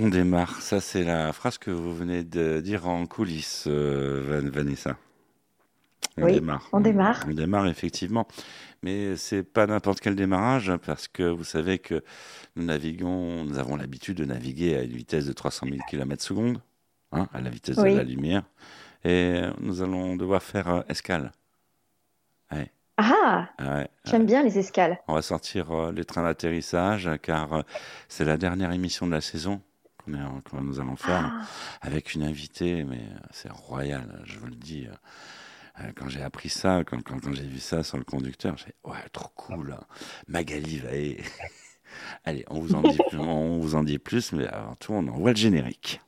On démarre. Ça, c'est la phrase que vous venez de dire en coulisses, euh, Vanessa. On oui, démarre. On démarre. On démarre, effectivement. Mais c'est pas n'importe quel démarrage, parce que vous savez que nous naviguons, nous avons l'habitude de naviguer à une vitesse de 300 000 km secondes, hein, à la vitesse de la lumière. Et nous allons devoir faire euh, escale. Ah, J'aime bien les escales. On va sortir euh, les trains d'atterrissage, car c'est la dernière émission de la saison que nous allons faire ah. avec une invitée, mais euh, c'est royal, je vous le dis. Euh, euh, quand j'ai appris ça, quand, quand, j'ai vu ça sur le conducteur, j'ai ouais, trop cool. Magali Vaé. Allez, on vous, en dit, on vous en dit plus, mais avant tout, on envoie le générique.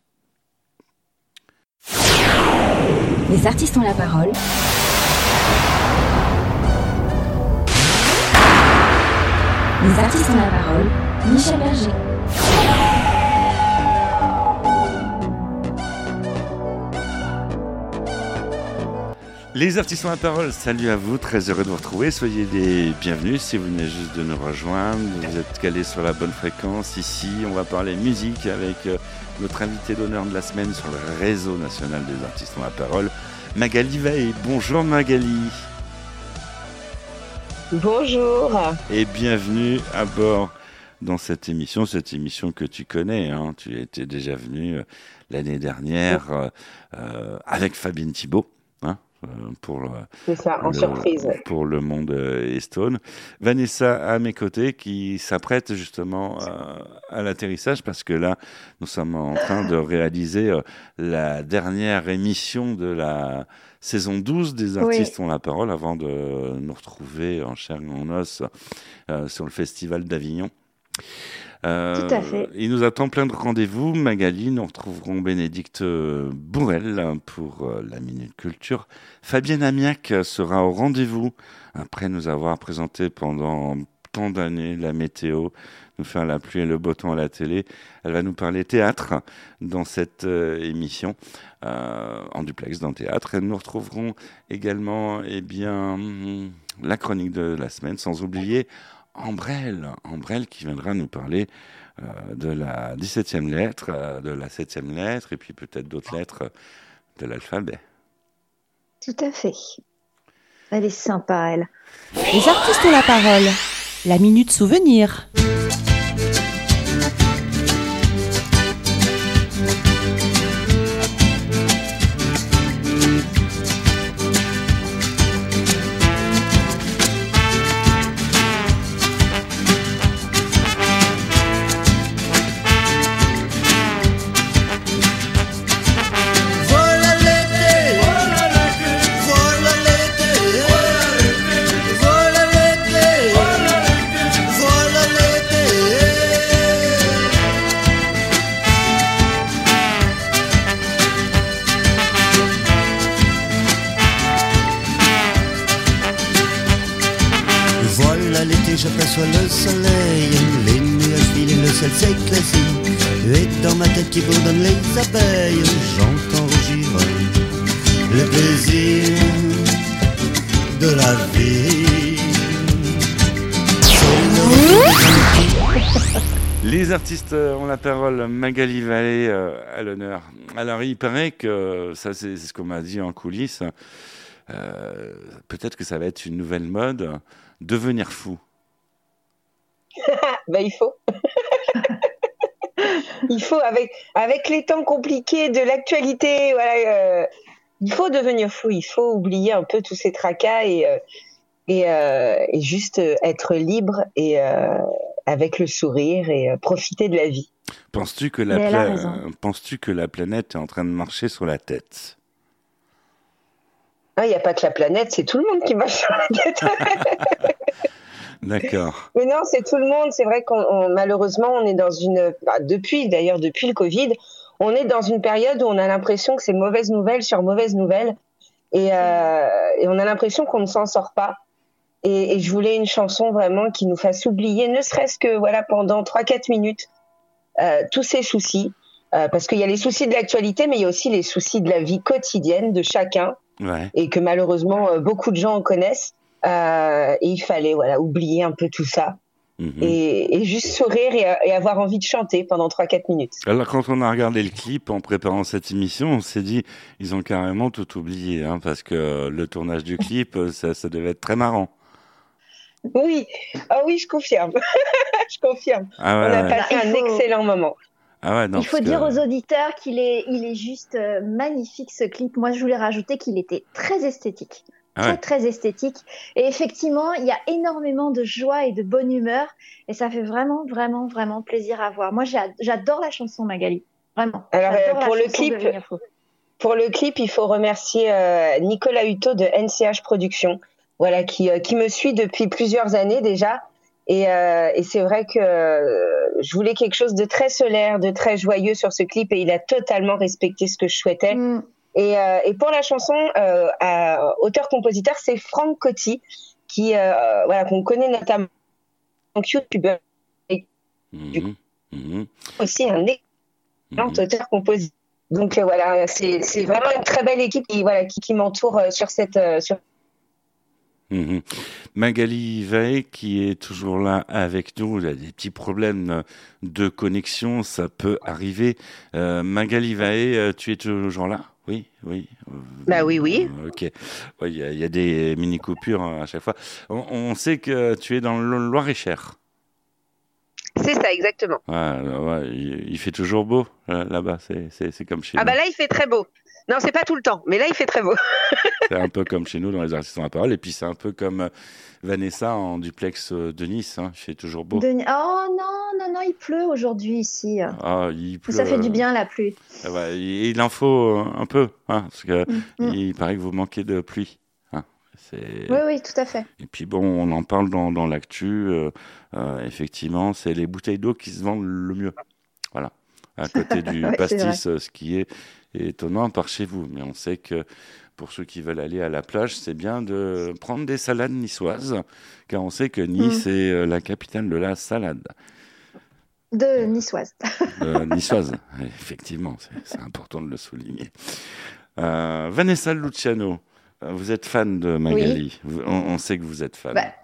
Les artistes ont la parole. Les artistes ont la parole. Michel Berger. Les artistes ont la parole, salut à vous, très heureux de vous retrouver. Soyez les bienvenus si vous venez juste de nous rejoindre. Vous êtes calés sur la bonne fréquence. Ici, on va parler musique avec euh, notre invité d'honneur de la semaine sur le réseau national des artistes ont la parole, Magali Veil. Bonjour Magali. Bonjour. Et bienvenue à bord dans cette émission, cette émission que tu connais. Hein. Tu étais déjà venu euh, l'année dernière euh, avec Fabienne Thibault. Euh, pour, le, pour le monde euh, Estone. Vanessa à mes côtés qui s'apprête justement euh, à, l'atterrissage parce que là, nous sommes en train de réaliser la dernière émission de la saison 12 des artistes ont la parole avant de nous retrouver en chair et en os sur le festival d'Avignon. Euh, Tout à fait. Il nous attend plein de rendez-vous. Magali, nous retrouverons Bénédicte Bourrel pour euh, la Minute Culture. Fabienne Amiac sera au rendez-vous après nous avoir présenté pendant tant d'années la météo, nous faire la pluie et le beau temps à la télé. Elle va nous parler théâtre dans cette euh, émission, en duplex dans théâtre. Et nous retrouverons également eh bien, la chronique de la semaine, sans oublier Ambrelle, Ambrelle qui viendra nous parler euh, de la 17e lettre, euh, de la 7e lettre, et puis peut-être d'autres lettres de l'alphabet. Tout à fait. Elle est sympa, elle. Les artistes ont la parole. La minute souvenir. J'aperçois le soleil, les nuages filent et le ciel s'éclaircit. Et dans ma tête qui bourdonne les abeilles, j'entends rougir le plaisir de la vie. Les artistes ont la parole, Magali Vallée euh, à l'honneur. Alors il paraît que, ça c'est ce qu'on m'a dit en coulisses, euh, peut-être que ça va être une nouvelle mode, devenir fou. ben, il faut. il faut, avec, avec les temps compliqués de l'actualité, voilà, euh, il faut devenir fou, il faut oublier un peu tous ces tracas et, euh, euh, et, juste être libre et avec le sourire et profiter de la vie. Penses-tu que, la penses-tu que la planète est en train de marcher sur la tête? Ah, il n'y a pas que la planète, c'est tout le monde qui marche sur la tête. D'accord. Mais non, c'est tout le monde. C'est vrai qu'on malheureusement, on est dans une bah, depuis d'ailleurs depuis le Covid, on est dans une période où on a l'impression que c'est mauvaise nouvelle sur mauvaise nouvelle, et, euh, et on a l'impression qu'on ne s'en sort pas. Et, et, je voulais une chanson vraiment qui nous fasse oublier, ne serait-ce que voilà pendant 3-4 minutes, euh, tous ces soucis. Euh, parce qu'il y a les soucis de l'actualité, mais il y a aussi les soucis de la vie quotidienne de chacun, ouais. et que malheureusement euh, beaucoup de gens en connaissent. Euh, et il fallait voilà oublier un peu tout ça mhm. et, juste sourire et, avoir envie de chanter pendant 3-4 minutes. Alors quand on a regardé le clip en préparant cette émission, on s'est dit ils ont carrément tout oublié hein, parce que le tournage du clip, ça, ça devait être très marrant. Oui, ah oui, je confirme. je confirme. Ah on a passé un excellent moment. Ah il faut dire aux auditeurs qu'il est, il est juste euh, magnifique ce clip. Moi, je voulais rajouter qu'il était très esthétique. Ah très, très esthétique. Et effectivement, il y a énormément de joie et de bonne humeur. Et ça fait vraiment, vraiment, vraiment plaisir à voir. Moi, j'adore la chanson Magali. Vraiment. Alors, euh, pour le clip, pour le clip, il faut remercier euh, Nicolas Hutto de NCH Productions, voilà, qui, qui me suit depuis plusieurs années déjà et, euh, et c'est vrai que euh, je voulais quelque chose de très solaire, de très joyeux sur ce clip, et il a totalement respecté ce que je souhaitais. Mm. Et, euh, et, pour la chanson, euh, auteur-compositeur, c'est Franck Coty, qui euh, voilà qu'on connaît notamment en YouTuber, et mm -hmm. aussi un excellent mm auteur-compositeur. Donc voilà, c'est vraiment une très belle équipe qui voilà qui, qui m'entoure sur cette sur Mhm. Magali Vae qui est toujours là avec nous. Il a des petits problèmes de connexion, ça peut arriver. Magali Vae, tu es toujours là? Oui, oui. Bah oui, oui. Euh, ok. Il y, y, a des mini coupures hein, à chaque fois. On, on, sait que tu es dans le Loir-et-Cher. C'est ça, exactement. Ouais, ouais, il, il, fait toujours beau là-bas. C'est comme chez ah nous. Ah bah là, il fait très beau. Non, c'est pas tout le temps, mais là, il fait très beau. c'est un peu comme chez nous dans les artistes en parole, et puis c'est un peu comme euh, Vanessa en duplex euh, de Nice, hein, il fait toujours beau. Oh non, non, non, il pleut aujourd'hui ici. Ah, il pleut. Ça fait du bien la pluie. Ah il en faut un peu, hein, parce que mm, mm. il paraît que vous manquez de pluie. Hein. Oui, oui, tout à fait. Et puis bon, on en parle dans, dans l'actu. Euh, euh, effectivement, c'est les bouteilles d'eau qui se vendent le mieux. Voilà. À côté du pastis, ce qui est étonnant par chez vous. Mais on sait que pour ceux qui veulent aller à la plage, c'est bien de prendre des salades niçoises, car on sait que Nice mm. est euh, la capitale de la salade. De niçoise. niçoise, effectivement, c'est important de le souligner. Euh, Vanessa Luciano, euh, vous êtes fan de Magali. On, sait que vous êtes fan. Bah,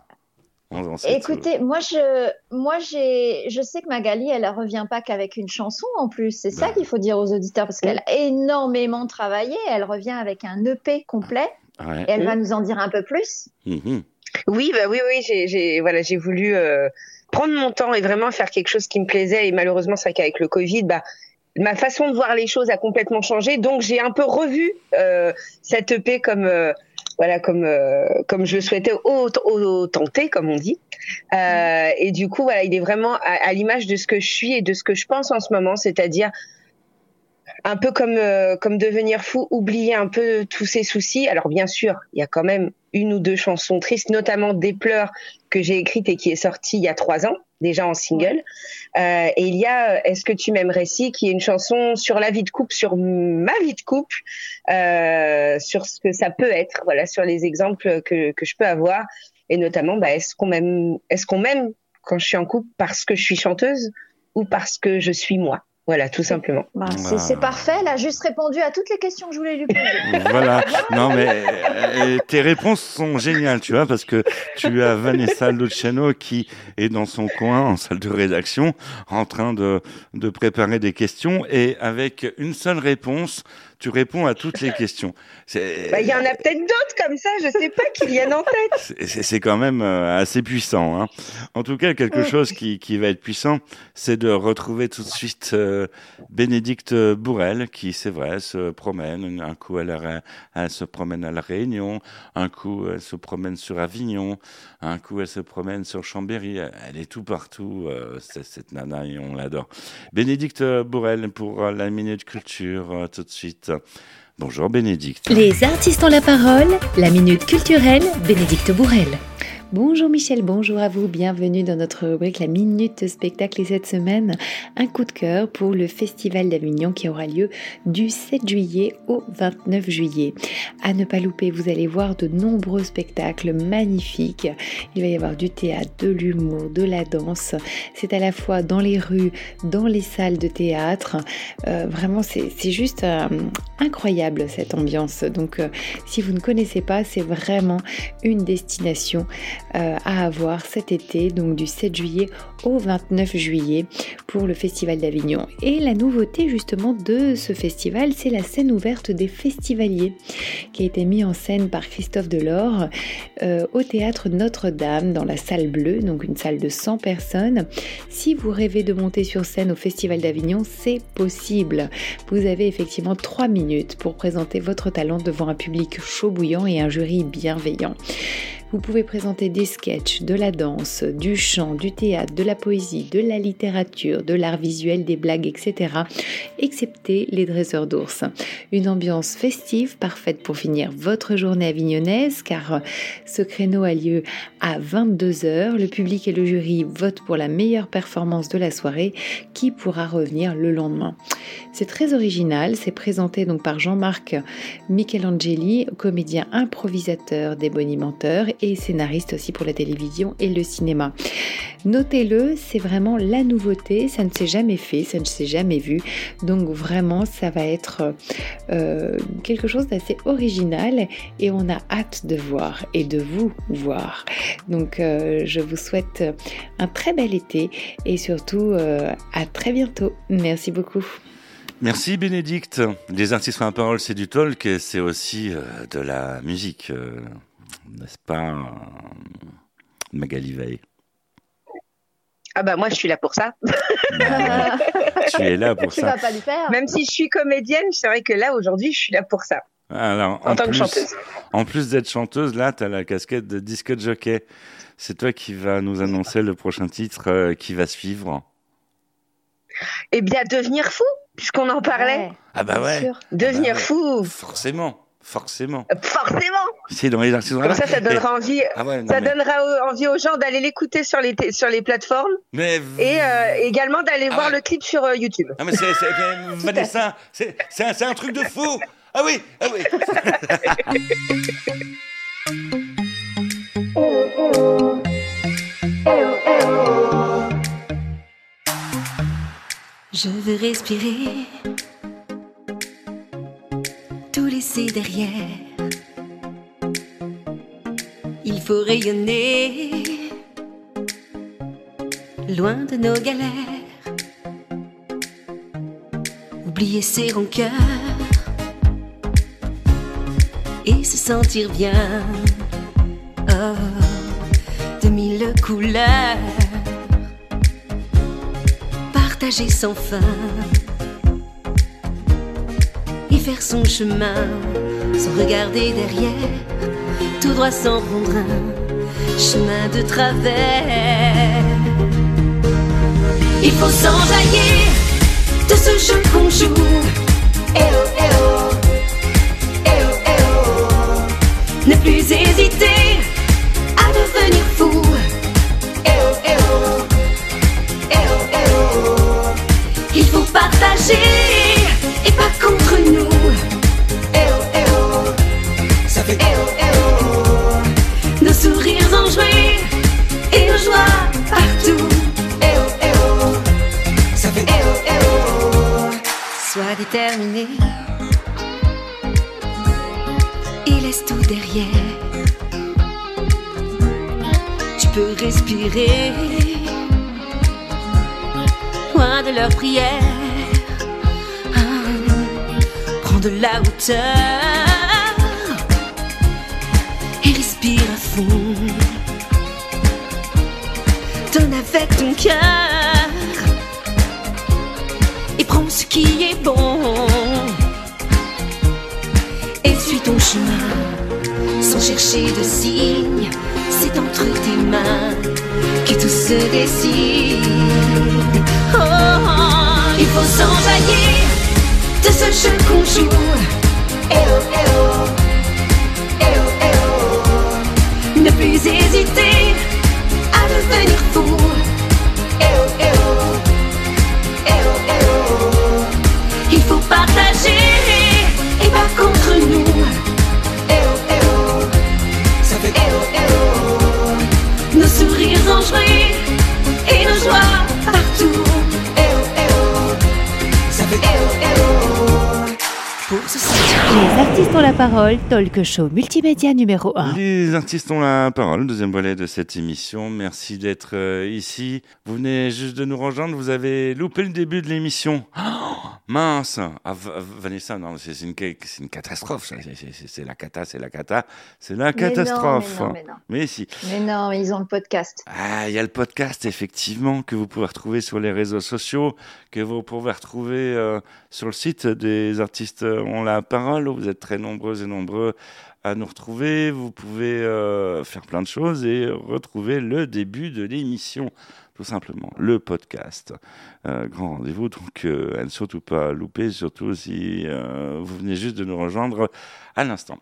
Écoutez, moi je, moi j'ai, je sais que Magali, elle revient pas qu'avec une chanson en plus. C'est ça bah. qu'il faut dire aux auditeurs parce qu'elle a énormément travaillé. Elle revient avec un EP complet. Et elle va nous en dire un peu plus. Mm-hmm. Oui, bah oui, oui. J'ai, voilà, j'ai voulu euh, prendre mon temps et vraiment faire quelque chose qui me plaisait. Et malheureusement, c'est vrai qu'avec le Covid, bah ma façon de voir les choses a complètement changé. Donc j'ai un peu revu euh, cette EP comme euh, voilà comme euh, comme je souhaitais au, au, tenter comme on dit. Euh, et du coup voilà il est vraiment à, à l'image de ce que je suis et de ce que je pense en ce moment c'est-à-dire un peu comme euh, comme devenir fou oublier un peu tous ses soucis. Alors bien sûr il y a quand même une ou deux chansons tristes notamment des pleurs que j'ai écrites et qui est sortie il y a trois ans déjà en single. Euh, et il y a euh, Est-ce que tu m'aimes récit qui est une chanson sur la vie de couple, sur ma vie de couple, euh, sur ce que ça peut être, voilà, sur les exemples que, que je peux avoir, et notamment bah, est-ce qu'on m'aime, est-ce qu'on m'aime quand je suis en couple parce que je suis chanteuse ou parce que je suis moi? Voilà, tout simplement. Bah, c'est parfait. Elle a juste répondu à toutes les questions que je voulais lui poser. voilà. Non, mais euh, tes réponses sont géniales, tu vois, parce que tu as Vanessa Luciano qui est dans son coin, en salle de rédaction, en train de, de préparer des questions et avec une seule réponse, tu réponds à toutes les questions. Bah, il y en a peut-être d'autres comme ça, je sais pas qui viennent en tête. C'est quand même euh, assez puissant. Hein. En tout cas, quelque chose qui, qui va être puissant, c'est de retrouver tout de suite euh, Bénédicte Bourrel, qui, c'est vrai, se promène. Un coup, elle, elle, se promène à La Réunion, un coup, elle se promène sur Avignon, un coup, elle se promène sur Chambéry. Elle est tout partout, euh, cette nana, et on l'adore. Bénédicte Bourrel pour la Minute Culture, tout de suite. Bonjour Bénédicte. Les artistes ont la parole, la minute culturelle, Bénédicte Bourrel. Bonjour Michel, bonjour à vous, bienvenue dans notre rubrique La Minute Spectacle et cette semaine, un coup de cœur pour le Festival d'Avignon qui aura lieu du 7 juillet au 29 juillet. À ne pas louper, vous allez voir de nombreux spectacles magnifiques. Il va y avoir du théâtre, de l'humour, de la danse. C'est à la fois dans les rues, dans les salles de théâtre. Euh, vraiment, c'est juste euh, incroyable cette ambiance. Donc, euh, si vous ne connaissez pas, c'est vraiment une destination euh, à avoir cet été, donc du 7 juillet au 29 juillet pour le Festival d'Avignon. Et la nouveauté justement de ce festival, c'est la scène ouverte des festivaliers qui a été mise en scène par Christophe Delors euh, au théâtre Notre-Dame dans la salle bleue, donc une salle de 100 personnes. Si vous rêvez de monter sur scène au Festival d'Avignon, c'est possible. Vous avez effectivement 3 minutes pour présenter votre talent devant un public chaud bouillant et un jury bienveillant. Vous pouvez présenter des sketchs, de la danse, du chant, du théâtre, de la poésie, de la littérature, de l'art visuel, des blagues, etc. Excepté les dresseurs d'ours. Une ambiance festive parfaite pour finir votre journée avignonnaise car ce créneau a lieu à 22h. Le public et le jury votent pour la meilleure performance de la soirée qui pourra revenir le lendemain. C'est très original, c'est présenté donc par Jean-Marc Michelangeli, comédien improvisateur des bonimenteurs et scénariste aussi pour la télévision et le cinéma. Notez-le, c'est vraiment la nouveauté, ça ne s'est jamais fait, ça ne s'est jamais vu, donc vraiment ça va être euh, quelque chose d'assez original et on a hâte de voir et de vous voir. Donc euh, je vous souhaite un très bel été et surtout euh, à très bientôt. Merci beaucoup. Merci Bénédicte. Les artistes en parole, c'est du talk et c'est aussi de la musique n'est-ce pas, Magali Veil? Ah bah moi je suis là pour ça. Bah, tu es là pour tu ça. Vas pas le faire. Même si je suis comédienne, c'est vrai que là aujourd'hui je suis là pour ça. Alors, en, en tant plus, que chanteuse. En plus d'être chanteuse, là tu as la casquette de disque jockey. C'est toi qui vas nous annoncer le prochain titre euh, qui va suivre. Eh bien devenir fou, puisqu'on en parlait. Ouais, Ah bah ouais. Devenir Ah bah ouais. fou, Forcément, forcément. forcément. C'est dans les. Comme ça, ça donnera envie. Ah ouais, non, Ça mais- donnera envie aux gens d'aller l'écouter sur les, t- sur les plateformes Mais et euh, également d'aller Ah voir ouais. le clip sur euh, YouTube. Ah mais c'est c'est- mais Vanessa, c'est c'est un, c'est un truc de fou. Ah oui, ah oui. Je veux respirer, laisser derrière. Il faut rayonner, loin de nos galères. Oublier ses rancœurs et se sentir bien. Oh, de mille couleurs partager sans fin faire son chemin sans regarder derrière, tout droit sans prendre un chemin de travers. Il faut s'enjailler de ce jeu qu'on joue. Eh oh, eh oh. Eh oh, eh oh. Ne plus hésiter à devenir fou. Eh oh, eh oh. Eh eh oh. Il faut partager et pas contre nous. Respirer loin de leurs prières. Ah, prends de la hauteur et respire à fond. Donne avec ton cœur et prends ce qui est bon. Et suis ton chemin sans chercher de signes. C'est entre tes mains que tout se décide. Oh, oh, il faut s'enjailler de ce jeu qu'on joue. Eh oh, eh oh. Eh oh, eh oh. Ne plus hésiter à devenir fou. Parole, talk show multimédia numéro 1. Les artistes ont la parole, deuxième volet de cette émission. Merci d'être euh, ici. Vous venez juste de nous rejoindre, vous avez loupé le début de l'émission. Oh, mince ah, Vanessa, non, c'est une, une, catastrophe. C'est la cata, c'est la cata, c'est la catastrophe. Mais, non, mais, non, mais, si. Mais non, ils ont le podcast. Ah, il y a le podcast, effectivement, que vous pouvez retrouver sur les réseaux sociaux, que vous pouvez retrouver euh, sur le site des artistes ont la parole. Vous êtes très nombreux et nombreux à nous retrouver. Vous pouvez euh, faire plein de choses et retrouver le début de l'émission, tout simplement, le podcast. Euh, grand rendez-vous, donc euh, à ne surtout pas louper, surtout si vous venez juste de nous rejoindre à l'instant.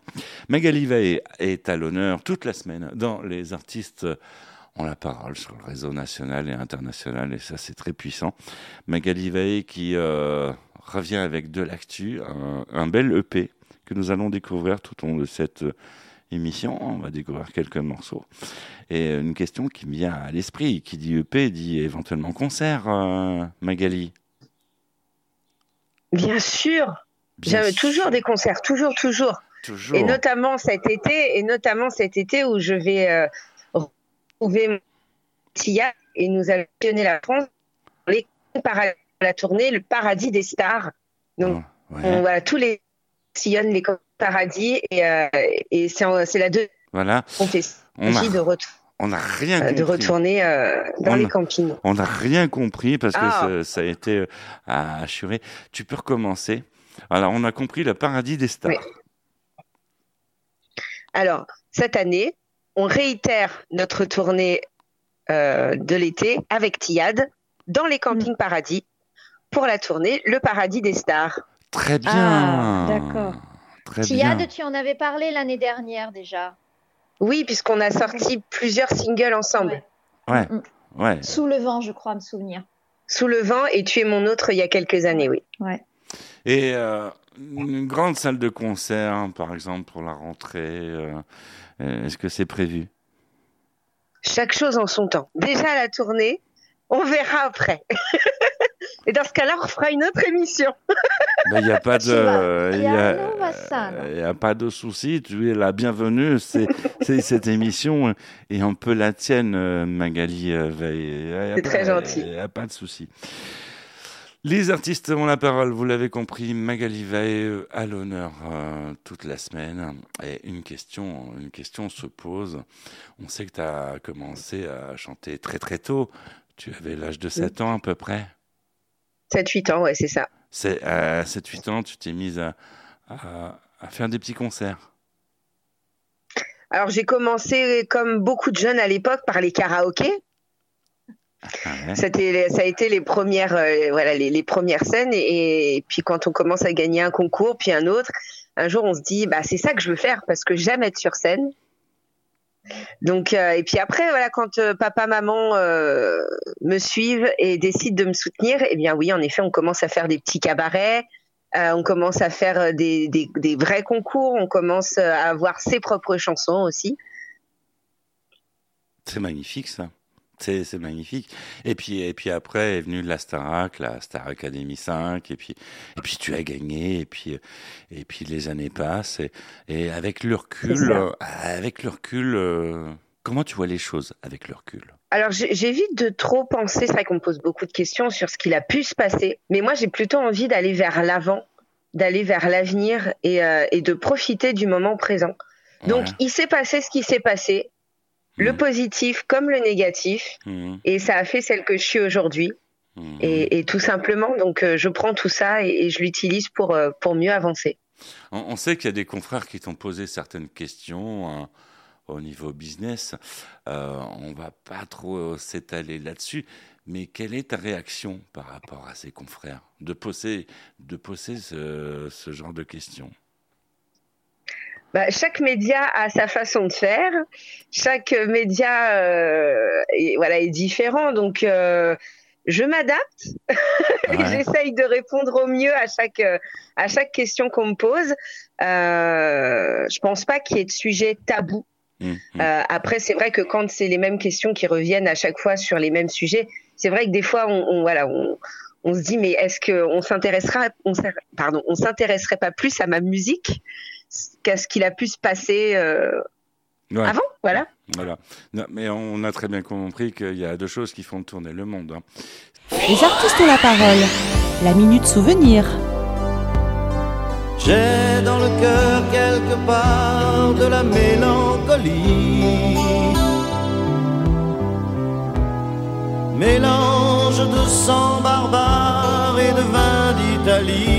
Magali Vaé est à l'honneur toute la semaine dans Les artistes ont la parole sur le réseau national et international, et ça c'est très puissant. Magali Vaé qui revient avec de l'actu, un, bel EP que nous allons découvrir tout au long de cette euh, émission. On va découvrir quelques morceaux. Et une question qui me vient à l'esprit, qui dit EP, dit éventuellement concert, euh, Magali Bien sûr. J'avais toujours des concerts, toujours, toujours, toujours. Et notamment cet été, et notamment cet été où je vais euh, retrouver Tia et nous allons donner la France les la tournée Le Paradis des Stars. Donc, ah, voilà, tous les sillonnent les paradis et, euh, et c'est la deux. Voilà. On fait on a, de On n'a rien compris. De retourner euh, dans les campings. On n'a rien compris parce que ah. ça, a été euh, assuré. Tu peux recommencer. Alors, on a compris le paradis des stars. Alors, cette année, on réitère notre tournée de l'été avec Tiad dans les campings mm. paradis pour la tournée Le paradis des stars. Très bien. Ah, d'accord. Tiad, tu en avais parlé l'année dernière déjà. Oui, puisqu'on a sorti plusieurs singles ensemble. Ouais. Mm. ouais. Sous le vent, je crois me souvenir. Sous le vent et Tu es mon autre il y a quelques années, oui. Ouais. Et euh, une grande salle de concert, par exemple, pour la rentrée, euh, est-ce que c'est prévu? Chaque chose en son temps. Déjà la tournée, on verra après. Et dans ce cas-là, on fera une autre émission. Il n'y a pas de, il y a, a, pas de souci. Tu es la bienvenue. C'est, cette émission et un peu la tienne, euh, Magali. Euh, c'est très gentil. Il n'y a pas de souci. Les artistes ont la parole, vous l'avez compris, Magali Vae à l'honneur euh, toute la semaine. Et une question, une question se pose. On sait que tu as commencé à chanter très très tôt. Tu avais l'âge de 7 ans à peu près? 7-8 ans, ouais, c'est ça. C'est, à 7-8 ans, tu t'es mise à, à, faire des petits concerts. Alors j'ai commencé comme beaucoup de jeunes à l'époque par les karaokés. Ah C'était, ça a été les premières, euh, voilà, les, les, premières scènes et, puis quand on commence à gagner un concours puis un autre, un jour on se dit bah c'est ça que je veux faire parce que j'aime être sur scène. Donc euh, et puis après voilà quand euh, papa maman euh, me suivent et décident de me soutenir, eh bien oui en effet on commence à faire des petits cabarets, on commence à faire des, des, des, vrais concours, on commence à avoir ses propres chansons aussi. C'est magnifique ça. C'est magnifique. Et puis, et puis après est venue la Starac, la Star Academy 5, et puis, et puis tu as gagné, et puis, et puis les années passent, et, et avec le recul, euh, avec le recul, euh, comment tu vois les choses avec le recul? Alors j'évite de trop penser, c'est vrai qu'on me pose beaucoup de questions sur ce qu'il a pu se passer, mais moi j'ai plutôt envie d'aller vers l'avant, d'aller vers l'avenir et, euh, et, de profiter du moment présent. Donc il s'est passé ce qui s'est passé, le positif comme le négatif. Mm. Et ça a fait celle que je suis aujourd'hui. Mm. Et, tout simplement, donc euh, je prends tout ça et, je l'utilise pour, euh, pour mieux avancer. On, sait qu'il y a des confrères qui t'ont posé certaines questions hein, au niveau business. Euh, on va pas trop s'étaler là-dessus. Mais quelle est ta réaction par rapport à ces confrères de poser, de poser ce genre de questions? Bah, chaque média a sa façon de faire. Chaque média euh, est, voilà, est différent. Donc, euh, je m'adapte. J'essaye de répondre au mieux à chaque, à chaque question qu'on me pose. Euh, je pense pas qu'il y ait de sujet tabou. Mmh, mmh. Euh, après, c'est vrai que quand c'est les mêmes questions qui reviennent à chaque fois sur les mêmes sujets, c'est vrai que des fois, on, on voilà, on, on se dit mais est-ce qu'on s'intéressera, on, pardon, on s'intéresserait pas plus à ma musique qu'à ce qu'il a pu se passer avant, voilà. Voilà. mais on a très bien compris qu'il y a deux choses qui font tourner le monde. Hein. Les artistes ont la parole. La minute souvenir. J'ai dans le cœur quelque part de la mélancolie. Mélange de sang barbare et de vin d'Italie.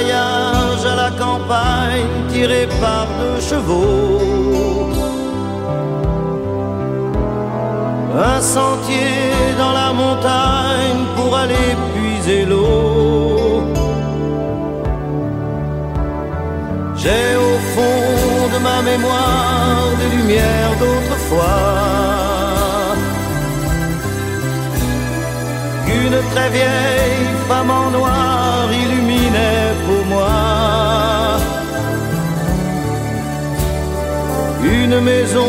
Mariage à la campagne tiré par deux chevaux. Un sentier dans la montagne pour aller puiser l'eau. J'ai au fond de ma mémoire des lumières d'autrefois. Qu'une très vieille femme en noir Une maison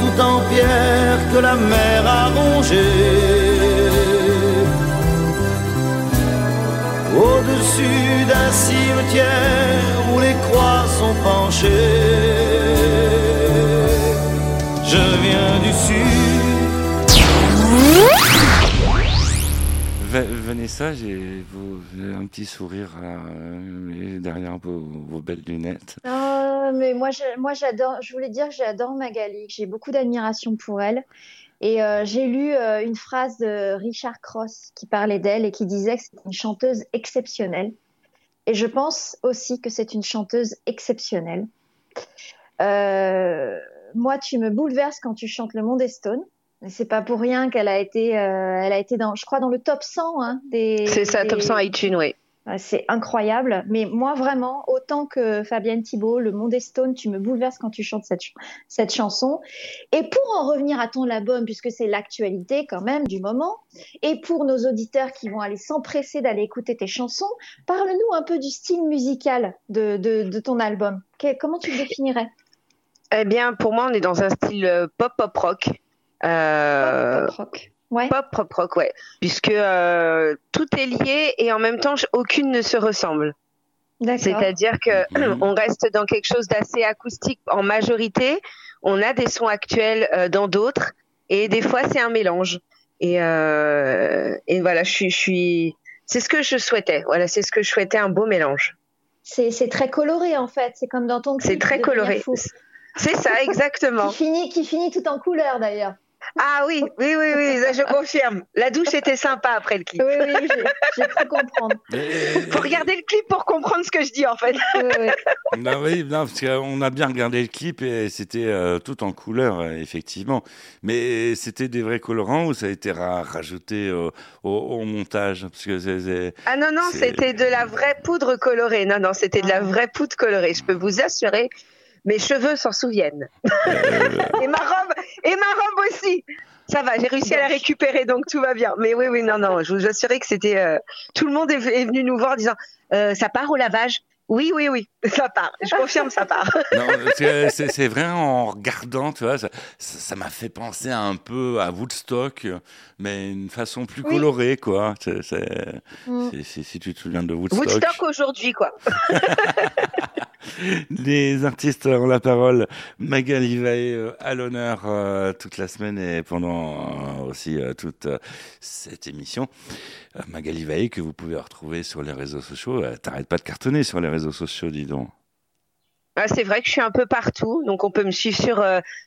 tout en pierre que la mer a rongée au-dessus d'un cimetière où les croix sont penchées. Vanessa, j'ai un petit sourire euh, derrière vos, belles lunettes. mais moi, moi j'adore. Je voulais dire que j'adore Magali. J'ai beaucoup d'admiration pour elle. Et euh, j'ai lu euh, une phrase de Richard Cross qui parlait d'elle et qui disait que c'est une chanteuse exceptionnelle. Et je pense aussi que c'est une chanteuse exceptionnelle. Moi, tu me bouleverses quand tu chantes Le Monde est Stone. C'est pas pour rien qu'elle a été, elle a été dans, je crois, dans le top 100 hein, des. C'est ça, top 100 iTunes, oui. C'est incroyable. Mais moi, vraiment, autant que Fabienne Thibault, Le Monde est Stone, tu me bouleverses quand tu chantes cette, cette chanson. Et pour en revenir à ton album, puisque c'est l'actualité quand même du moment, et pour nos auditeurs qui vont aller s'empresser d'aller écouter tes chansons, parle-nous un peu du style musical de, de, ton album. comment tu le définirais? Eh bien, pour moi, on est dans un style pop-pop-rock. Euh... Pop-pop-rock. Pop, pop rock, ouais. Puisque euh, tout est lié et en même temps, aucune ne se ressemble. C'est-à-dire que mhm. on reste dans quelque chose d'assez acoustique en majorité. On a des sons actuels euh, dans d'autres et des fois c'est un mélange. Et, euh, et voilà, je suis, je suis... c'est ce que je souhaitais. Voilà, c'est ce que je souhaitais, un beau mélange. C'est très coloré en fait. C'est comme dans ton. C'est très coloré. C'est ça, exactement. qui finit, qui finit tout en couleur d'ailleurs. Ah oui, oui, oui, oui, je confirme. La douche était sympa après le clip. Oui, oui, j'ai cru comprendre. Faut regarder le clip pour comprendre ce que je dis en fait. Oui, oui. Oui non, parce qu'on a bien regardé le clip et c'était euh, tout en couleur, euh, effectivement. Mais c'était des vrais colorants ou ça a été rajouté au, montage? Parce que Ah non, non, c'était de la vraie poudre colorée. Non, non, c'était de la vraie poudre colorée. Je peux vous assurer mes cheveux s'en souviennent. et ma robe, et ma robe aussi. Ça va, j'ai réussi à la récupérer, donc tout va bien. Mais oui, oui, non, non, je vous assurais que c'était. Euh, tout le monde est, venu nous voir en disant euh, ça part au lavage. Oui, oui, oui, ça part. Je confirme, ça part. c'est vrai, en regardant, tu vois, ça m'a fait penser un peu à Woodstock, mais une façon plus colorée, quoi. Mm. si tu te souviens de Woodstock. Woodstock aujourd'hui, quoi. Les artistes ont la parole. Magali Vaé euh, à l'honneur euh, toute la semaine et pendant euh, aussi toute cette émission. Magali Vaé que vous pouvez retrouver sur les réseaux sociaux. T'arrêtes pas de cartonner sur les réseaux sociaux, dis donc. Ah, c'est vrai que je suis un peu partout, donc on peut me suivre sur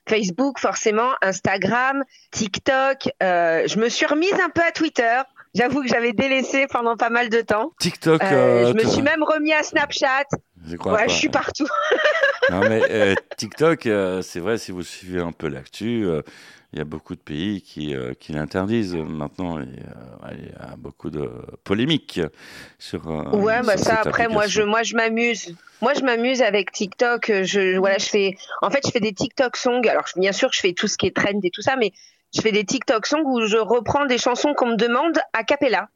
Facebook forcément, Instagram, TikTok. je me suis remise un peu à Twitter. J'avoue que j'avais délaissé pendant pas mal de temps. TikTok. je me suis même remis à Snapchat. Je ouais, je suis partout. non, mais euh, TikTok, euh, c'est vrai, si vous suivez un peu l'actu, euh, il y a beaucoup de pays qui, qui l'interdisent maintenant. Il y, a beaucoup de polémiques sur. ouais, bah ça, après, moi, je, moi, je m'amuse. Moi, je m'amuse avec TikTok. Je, voilà, je fais, en fait, je fais des TikTok songs. Alors, bien sûr, je fais tout ce qui est trend et tout ça, mais je fais des TikTok songs où je reprends des chansons qu'on me demande a cappella.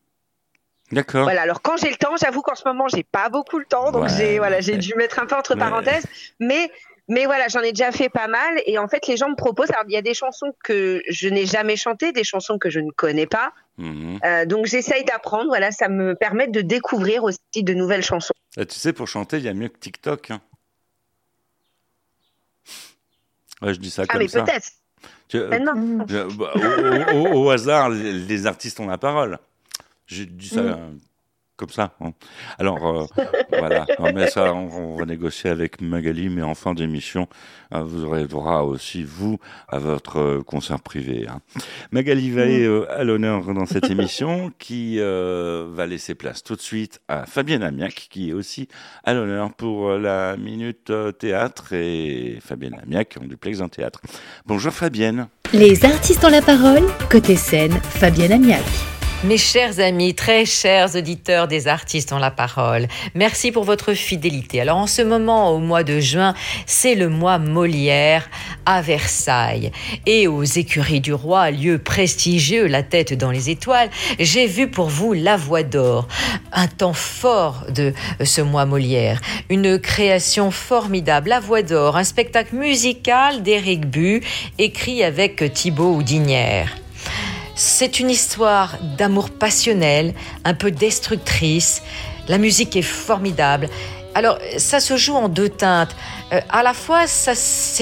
D'accord. Voilà. Alors quand j'ai le temps, j'avoue qu'en ce moment j'ai pas beaucoup le temps, donc j'ai voilà, j'ai dû mettre un peu entre parenthèses. Mais Mais voilà, j'en ai déjà fait pas mal. Et en fait, les gens me proposent. Alors, il y a des chansons que je n'ai jamais chantées, des chansons que je ne connais pas. Mhm. Euh, donc, j'essaye d'apprendre. Voilà, ça me permet de découvrir aussi de nouvelles chansons. tu sais, pour chanter, il y a mieux que TikTok. Hein. Ouais, je dis ça ah, comme ça. ah, mais peut-être. Bah, au, hasard, les, artistes ont la parole. J'ai dit ça mm comme ça. Hein. Alors euh, voilà, mais ça, on, va négocier avec Magali, mais en fin d'émission, euh, vous aurez droit aussi vous à votre euh, concert privé. Hein. Magali va mmh. à l'honneur dans cette émission, qui va laisser place tout de suite à Fabienne Amiac, qui est aussi à l'honneur pour la minute théâtre et Fabienne Amiac en duplex en théâtre. Bonjour Fabienne. Les artistes ont la parole, côté scène, Fabienne Amiac. Mes chers amis, très chers auditeurs des artistes ont la parole, merci pour votre fidélité. Alors en ce moment, au mois de juin, c'est le mois Molière à Versailles. Et aux écuries du roi, lieu prestigieux, la tête dans les étoiles, j'ai vu pour vous La Voix d'Or, un temps fort de ce mois Molière, une création formidable, La Voix d'Or, un spectacle musical d'Éric Bu, écrit avec Thibaut Houdinière. C'est une histoire d'amour passionnel, un peu destructrice. La musique est formidable. Alors, ça se joue en deux teintes. Euh, à la fois, ces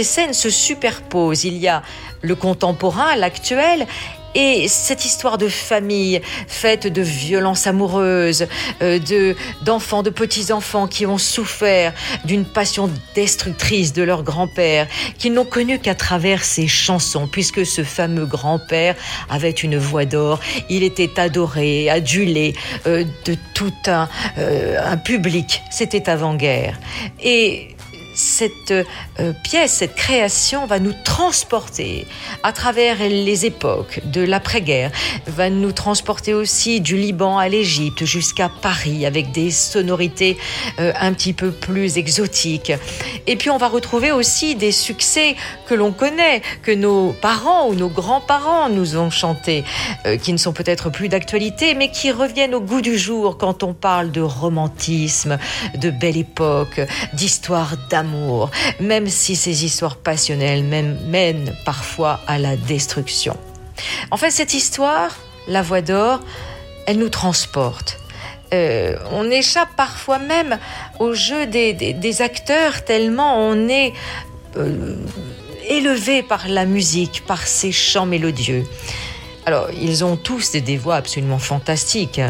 scènes se superposent. Il y a le contemporain, l'actuel, et cette histoire de famille faite de violences amoureuses, euh, de d'enfants, de petits-enfants qui ont souffert d'une passion destructrice de leur grand-père, qui n'ont connu qu'à travers ses chansons, puisque ce fameux grand-père avait une voix d'or. Il était adoré, adulé euh, de tout un, euh, un public. C'était avant-guerre. Et cette euh, pièce, cette création va nous transporter à travers les époques de l'après-guerre, va nous transporter aussi du Liban à l'Égypte jusqu'à Paris avec des sonorités euh, un petit peu plus exotiques. Et puis on va retrouver aussi des succès que l'on connaît, que nos parents ou nos grands-parents nous ont chantés, euh, qui ne sont peut-être plus d'actualité, mais qui reviennent au goût du jour quand on parle de romantisme, de belle époque, d'histoire d'amour même si ces histoires passionnelles mènent parfois à la destruction. En fait, cette histoire, La Voix d'Or, elle nous transporte. Euh, on échappe parfois même au jeu des, acteurs tellement on est euh, élevé par la musique, par ces chants mélodieux. Alors, ils ont tous des, voix absolument fantastiques,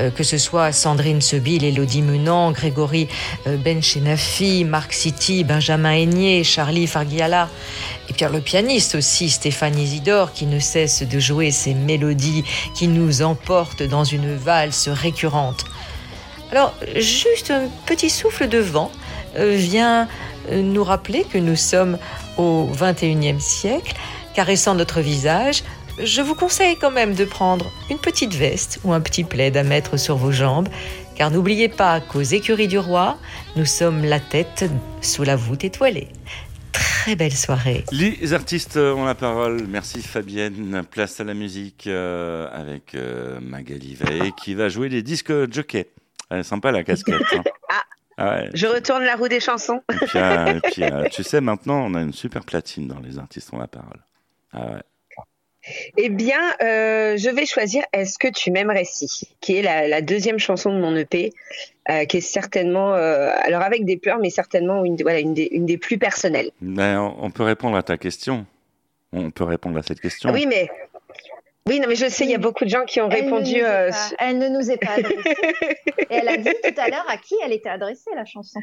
euh, que ce soit Sandrine Sebil, Elodie Menant, Grégory euh, Benchenafi, Marc City, Benjamin Aigné, Charlie Fargiala, et puis le pianiste aussi, Stéphane Isidore, qui ne cesse de jouer ces mélodies qui nous emportent dans une valse récurrente. Alors, juste un petit souffle de vent euh, vient nous rappeler que nous sommes au 21e siècle, caressant notre visage, je vous conseille quand même de prendre une petite veste ou un petit plaid à mettre sur vos jambes, car n'oubliez pas qu'aux écuries du roi, nous sommes la tête sous la voûte étoilée. Très belle soirée. Les artistes ont la parole. Merci Fabienne. Place à la musique euh, avec euh, Magali Veil qui va jouer les disques jockey. Elle est sympa la casquette. Hein. ah. ah Je retourne la roue des chansons. Et puis, euh, tu sais, maintenant, on a une super platine dans Les artistes ont la parole. Ah ouais. Eh bien, euh, je vais choisir Est-ce que tu m'aimerais si, qui est la, deuxième chanson de mon EP, euh, qui est certainement, euh, alors avec des pleurs, mais certainement une, voilà, une, des, plus personnelles. Ben, on peut répondre à ta question. On peut répondre à cette question. oui, mais oui, non, mais je sais, il y a beaucoup de gens qui ont répondu. elle ne nous est pas adressée. Et elle a dit tout à l'heure à qui elle était adressée, la chanson.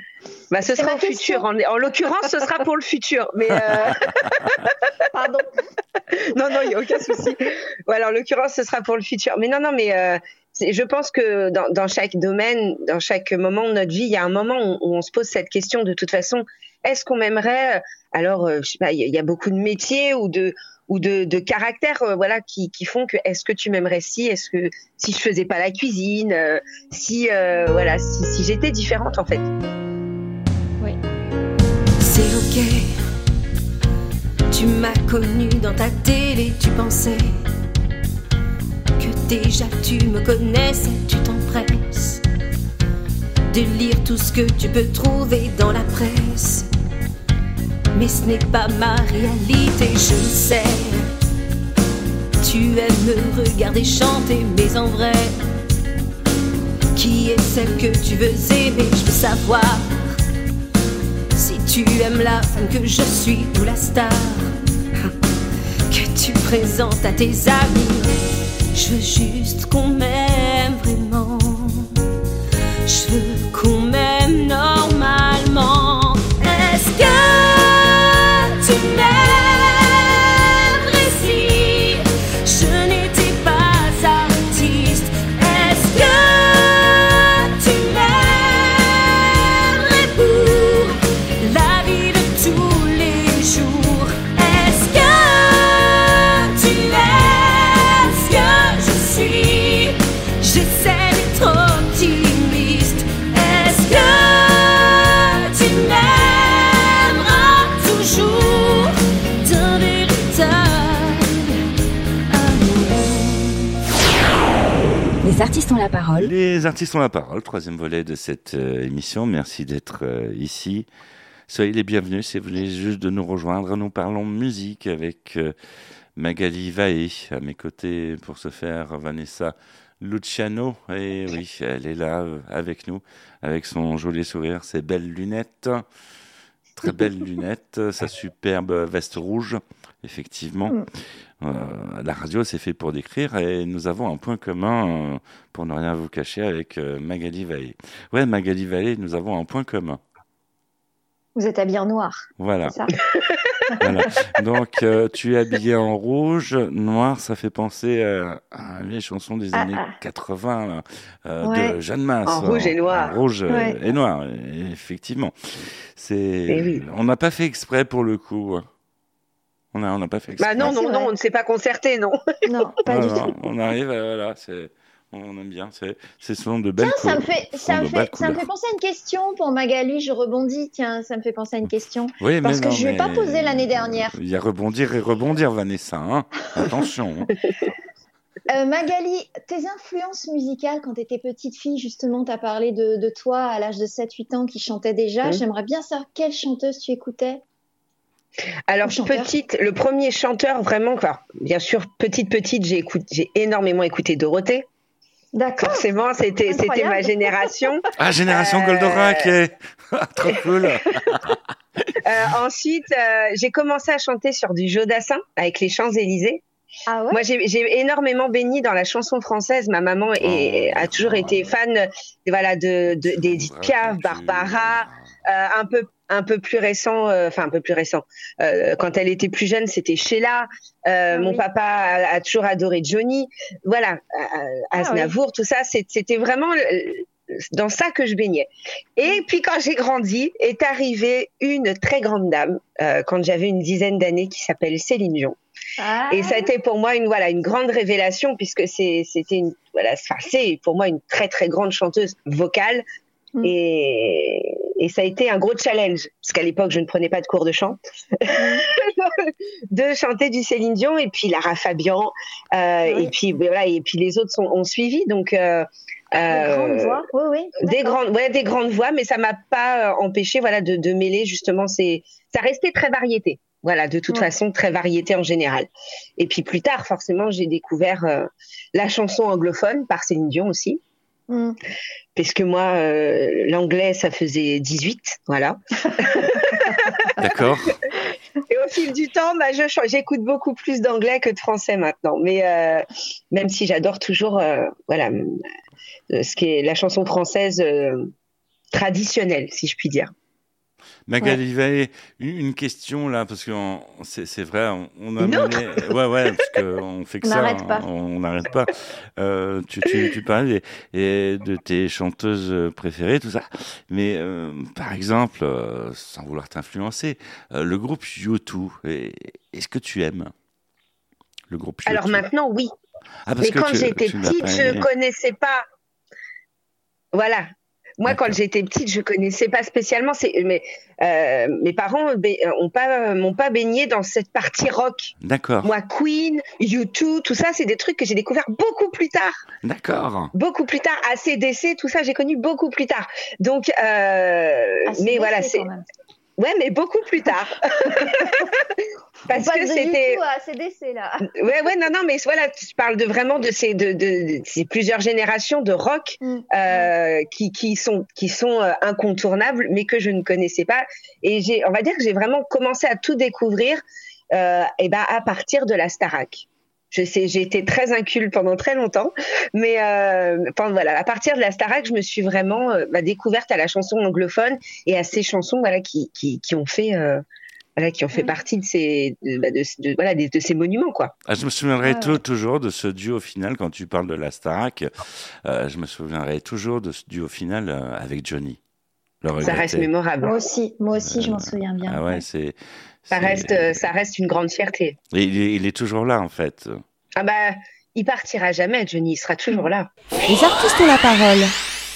Bah, ce sera au futur. En, en l'occurrence, ce sera pour le futur. Mais Pardon. non, non, il n'y a aucun souci. Ou alors, l'occurrence, ce sera pour le futur. Mais non, non, mais euh, je pense que dans, dans, chaque domaine, dans chaque moment de notre vie, il y a un moment où, on se pose cette question de toute façon. Est-ce qu'on m'aimerait Alors, euh, je sais pas, il y, a beaucoup de métiers ou de ou de, caractères, euh, voilà, qui, font que est-ce que tu m'aimerais si Est-ce que si je faisais pas la cuisine, si voilà, si, j'étais différente en fait? Oui. C'est ok tu m'as connu dans ta télé, tu pensais que déjà tu me connaissais, tu t'empresses de lire tout ce que tu peux trouver dans la presse. Mais ce n'est pas ma réalité, je le sais. Tu aimes me regarder chanter, mais en vrai, qui est celle que tu veux aimer? Je veux savoir si tu aimes la femme que je suis ou la star que tu présentes à tes amis. Je veux juste qu'on m'aime Les artistes ont la parole. Les artistes ont la parole, troisième volet de cette euh, émission. Merci d'être euh, ici. Soyez les bienvenus si vous voulez juste de nous rejoindre. Nous parlons musique avec euh, Magali Vae à mes côtés pour ce faire. Vanessa Luciano, et oui, elle est là avec nous, avec son joli sourire, ses belles lunettes, très belles lunettes, sa superbe veste rouge, effectivement. Euh, la radio, c'est fait pour décrire et nous avons un point commun, euh, pour ne rien vous cacher, avec euh, Magali Vallée. Ouais, Magali Vallée, nous avons un point commun. Vous êtes habillé en noir. Voilà. Donc, tu es habillé en rouge. Noir, ça fait penser à, les chansons des ah, années 80 ah. de Jeanne Masse. En rouge et noir. En rouge et noir, effectivement. C'est. Eh on n'a pas fait exprès pour le coup. On n'a on pas fait Bah non, non, non, on ne s'est pas concerté, non. Non, pas du tout. On arrive, voilà, c'est on aime bien. C'est ce sont de belles Tiens, ça me fait, ça me fait, ça me fait penser à une question pour Magali. Je rebondis. Tiens, ça me fait penser à une question. Oui, parce que je ne l'ai pas posée l'année dernière. Il y a rebondir et rebondir, Vanessa. Hein Attention. Hein. Euh, Magali, tes influences musicales quand tu étais petite fille, justement, tu as parlé de, de, toi à l'âge de 7-8 ans qui chantait déjà. J'aimerais bien savoir quelle chanteuse tu écoutais? Alors petite, le premier chanteur vraiment, quoi. Bien sûr, petite petite, j'ai j'ai énormément écouté Dorothée. D'accord. Forcément, c'était c'était ma génération. Ah, génération euh... Goldorak, trop cool. euh, ensuite, euh, j'ai commencé à chanter sur du Jodassin avec les Champs Élysées. Ah ouais? Moi, j'ai énormément baigné dans la chanson française. Ma maman est, oh. a toujours été fan, voilà, de, de des Piaf, Barbara, euh, un peu un peu plus récent, euh, enfin un peu plus récent. Euh, quand elle était plus jeune, c'était Sheila. Euh, ah mon papa a, toujours adoré Johnny. Voilà, ah Aznavour, tout ça, c'était vraiment dans ça que je baignais. Et puis quand j'ai grandi, est arrivée une très grande dame quand j'avais une dizaine d'années qui s'appelle Céline Dion. Ah. Et ça a été pour moi une voilà une grande révélation puisque c'était une voilà c'est pour moi une très très grande chanteuse vocale Mm. Et, et, ça a été un gros challenge, parce qu'à l'époque, je ne prenais pas de cours de chant, mm. de chanter du Céline Dion, et puis Lara Fabian, euh, et puis voilà, et puis les autres sont, ont suivi. Donc, euh, des grandes euh, voix, oui, oui. Des grandes, ouais, des grandes voix, mais ça m'a pas euh, empêché, voilà, de, de mêler justement ces. Ça restait très variété. Voilà, de toute façon, très variété en général. Et puis plus tard, forcément, j'ai découvert euh, la chanson anglophone par Céline Dion aussi. Mm. Parce que moi, euh, l'anglais, ça faisait 18, voilà. D'accord. Et au fil du temps, bah, j'écoute beaucoup plus d'anglais que de français maintenant. Mais euh, même si j'adore toujours, euh, voilà, ce qui est la chanson française traditionnelle, si je puis dire. Magali ouais. une question là, parce que c'est vrai, on, a mené, ouais, ouais, parce qu'on fait que on ça, on n'arrête pas. Euh, tu, tu, tu parles de tes chanteuses préférées, tout ça, mais euh, par exemple, euh, sans vouloir t'influencer, le groupe U2, est-ce que tu aimes le groupe U2 Alors maintenant, oui. Ah, mais quand j'étais petite, je connaissais pas. Voilà, moi, quand j'étais petite, je connaissais pas spécialement. Mais euh, mes parents ont pas m'ont pas baigné dans cette partie rock. D'accord. Moi, Queen, U2, tout ça, c'est des trucs que j'ai découvert beaucoup plus tard. D'accord. Beaucoup plus tard. ACDC, tout ça, j'ai connu beaucoup plus tard. Donc, euh, mais voilà, c'est. Ouais, mais beaucoup plus tard. Parce que c'était à CDC là. Ouais, ouais, non, non, mais voilà, tu parles de vraiment de ces, de, de, ces plusieurs générations de rock mm. euh, qui, qui sont, qui sont euh, incontournables, mais que je ne connaissais pas. Et j'ai, on va dire que j'ai vraiment commencé à tout découvrir, euh, et ben à partir de la Starac. Je sais, j'ai été très inculte pendant très longtemps, mais euh, voilà, à partir de la Starac, je me suis vraiment euh, bah, découverte à la chanson anglophone et à ces chansons voilà qui, qui, qui ont fait euh, voilà, qui ont fait partie de ces de, bah, de, voilà de, ces monuments quoi. Ah, je me souviendrai toujours de ce duo final quand tu parles de la Starac. Euh, je me souviendrai toujours de ce duo final avec Johnny. Ça reste mémorable. Moi aussi, moi aussi, je m'en souviens bien. Ah ouais, c'est ça reste, ça reste une grande fierté. Et il, est, toujours là, en fait. Ah bah, il partira jamais, Johnny, il sera toujours là. Les artistes ont la parole.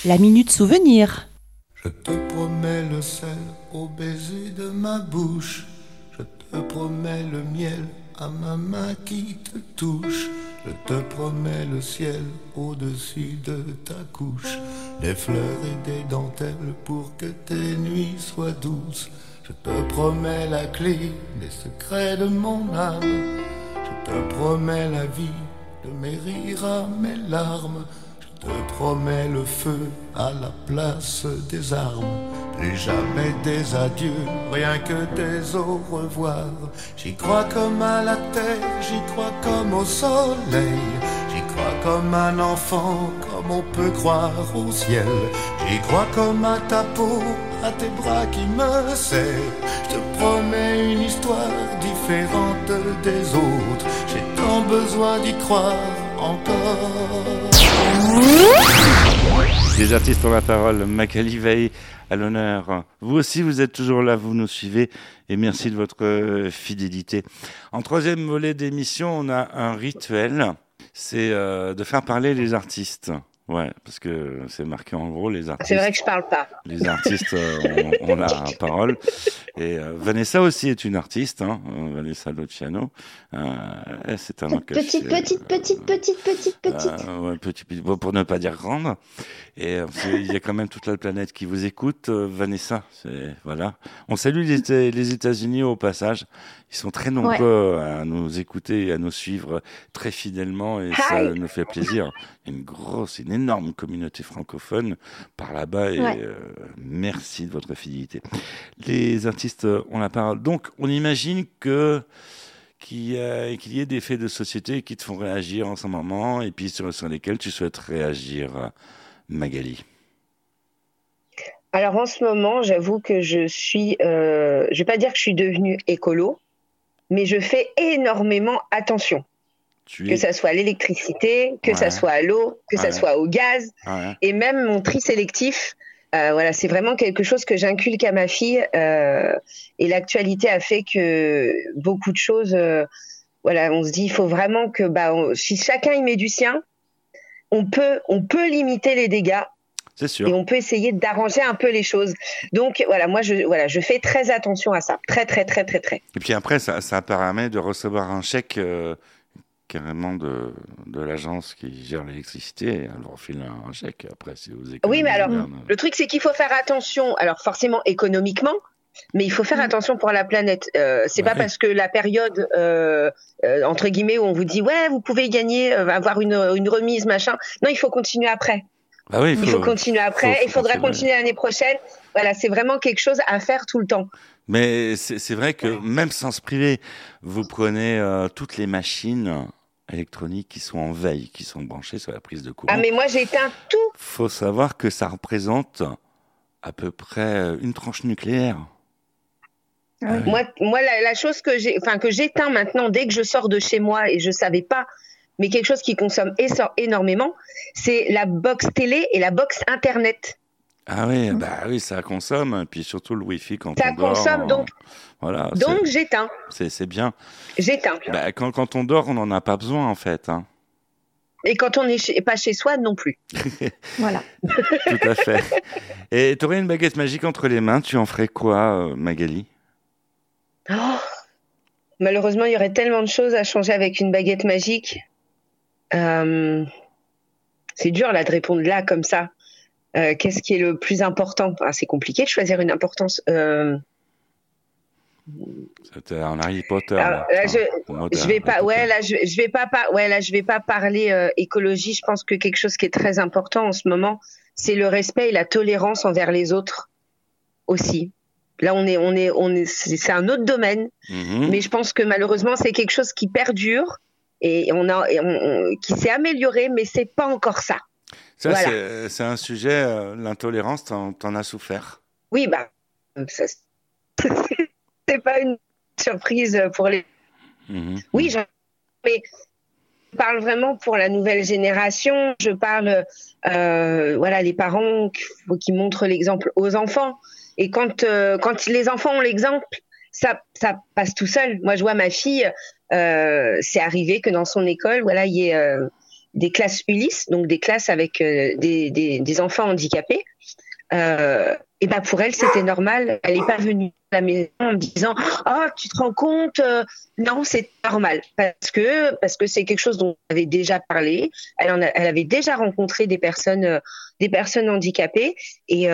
La minute souvenir. Je te promets le sel au baiser de ma bouche. Je te promets le miel à ma main qui te touche. Je te promets le ciel au-dessus de ta couche. Des fleurs et des dentelles pour que tes nuits soient douces. Je te promets la clé des secrets de mon âme. Je te promets la vie de mes rires à mes larmes. Je te promets le feu à la place des armes. Plus jamais des adieux, rien que des au revoir. J'y crois comme à la terre, j'y crois comme au soleil. Crois comme un enfant, comme on peut croire au ciel. J'y crois comme à ta peau, à tes bras qui me serrent. Je te promets une histoire différente des autres. J'ai tant besoin d'y croire encore. Les artistes ont la parole. Magali Veil à l'honneur. Vous aussi, vous êtes toujours là, vous nous suivez et merci de votre euh, fidélité. En troisième volet d'émission, on a un rituel, c'est euh, de faire parler les artistes. Ouais, parce que c'est marqué en gros les artistes. C'est vrai que je parle pas. Les artistes euh, ont, la parole. Et euh, Vanessa aussi est une artiste, hein, euh, Vanessa Luciano. c'est un petite, petite, petite, petite, petite, petite, ouais, petit, pour ne pas dire grande. Et il y a quand même toute la planète qui vous écoute, Vanessa. Voilà. On salue les, les États-Unis au passage. Ils sont très nombreux à nous écouter et à nous suivre très fidèlement et ça nous fait plaisir. Une grosse, une énorme communauté francophone par là-bas et euh, merci de votre fidélité. Les artistes ont la parole. Donc, on imagine que qu'il y, ait des faits de société qui te font réagir en ce moment et puis sur, lesquels tu souhaites réagir, Magali. Alors en ce moment, j'avoue que je suis, euh, je vais pas dire que je suis devenue écolo, mais je fais énormément attention. Que ça soit à l'électricité, que ça soit à l'eau, que ça soit au gaz, et même mon tri sélectif. Euh, voilà, c'est vraiment quelque chose que j'inculque à ma fille. Euh, et l'actualité a fait que beaucoup de choses. Euh, voilà, on se dit, il faut vraiment que, bah, si chacun y met du sien, on peut, on peut limiter les dégâts c'est sûr. Et on peut essayer d'arranger un peu les choses. Donc voilà, moi je voilà, je fais très attention à ça, très très très très très. Et puis après, ça, ça permet de recevoir un chèque euh, carrément de, de l'agence qui gère l'électricité. Elle leur file un chèque après si vous Oui, mais alors le truc c'est qu'il faut faire attention. Alors forcément économiquement. Mais il faut faire mm. attention pour la planète. Euh, c'est pas parce que la période euh, euh, entre guillemets où on vous dit ouais vous pouvez gagner, euh, avoir une, une remise machin. Non, il faut continuer après. Ah oui, il, faut, continuer après. il faudra continuer l'année prochaine. Voilà, c'est vraiment quelque chose à faire tout le temps. Mais c'est vrai que même sans se priver, vous prenez euh, toutes les machines électroniques qui sont en veille, qui sont branchées sur la prise de courant. Ah mais moi j'éteins tout. Faut savoir que ça représente à peu près une tranche nucléaire. Ah moi, moi la, la chose que j'ai, enfin que j'éteins maintenant dès que je sors de chez moi et je savais pas mais quelque chose qui consomme énormément, c'est la box télé et la box internet. Ah oui, bah oui, ça consomme, puis surtout le Wi-Fi quand ça on dort. Ça consomme donc. Voilà. Donc j'éteins. C'est bien. J'éteins. Bah, quand, quand, on dort, on n'en a pas besoin en fait. Hein. Et quand on n'est pas chez soi non plus. voilà. Tout à fait. Et tu aurais une baguette magique entre les mains, tu en ferais quoi, euh, Magali? Oh Malheureusement, il y aurait tellement de choses à changer avec une baguette magique. Euh, c'est dur là de répondre là comme ça. Euh, qu'est-ce qui est le plus important? Ah, C'est compliqué de choisir une importance. Euh, C'était un Harry Potter. là, je, je vais pas, ouais, là, je, je vais pas, ouais, là, je vais pas parler euh, écologie. Je pense que quelque chose qui est très important en ce moment, c'est le respect et la tolérance envers les autres aussi. Là, on est, on est, on est, c'est un autre domaine, Mhm. mais je pense que malheureusement, c'est quelque chose qui perdure et on a, et on- on- qui s'est amélioré, mais c'est pas encore ça. Ça, Voilà. c'est- un sujet, euh, l'intolérance, t'en t'en as souffert. Oui, bah, c'est pas une surprise pour les. Mhm. Oui, mais je parle vraiment pour la nouvelle génération. Je parle, euh, voilà, les parents qui, montrent l'exemple aux enfants. Et quand euh, quand les enfants ont l'exemple, ça ça passe tout seul. Moi, je vois ma fille. euh, c'est arrivé que dans son école, voilà, il y ait euh, des classes Ulysse, donc des classes avec euh, des, des des enfants handicapés. Euh, et ben pour elle, c'était normal. Elle n'est pas venue à la maison en disant Oh, tu te rends compte euh, Non, c'est normal. Parce que parce que c'est quelque chose dont on avait déjà parlé. Elle, en a- elle avait déjà rencontré des personnes, des personnes handicapées. Et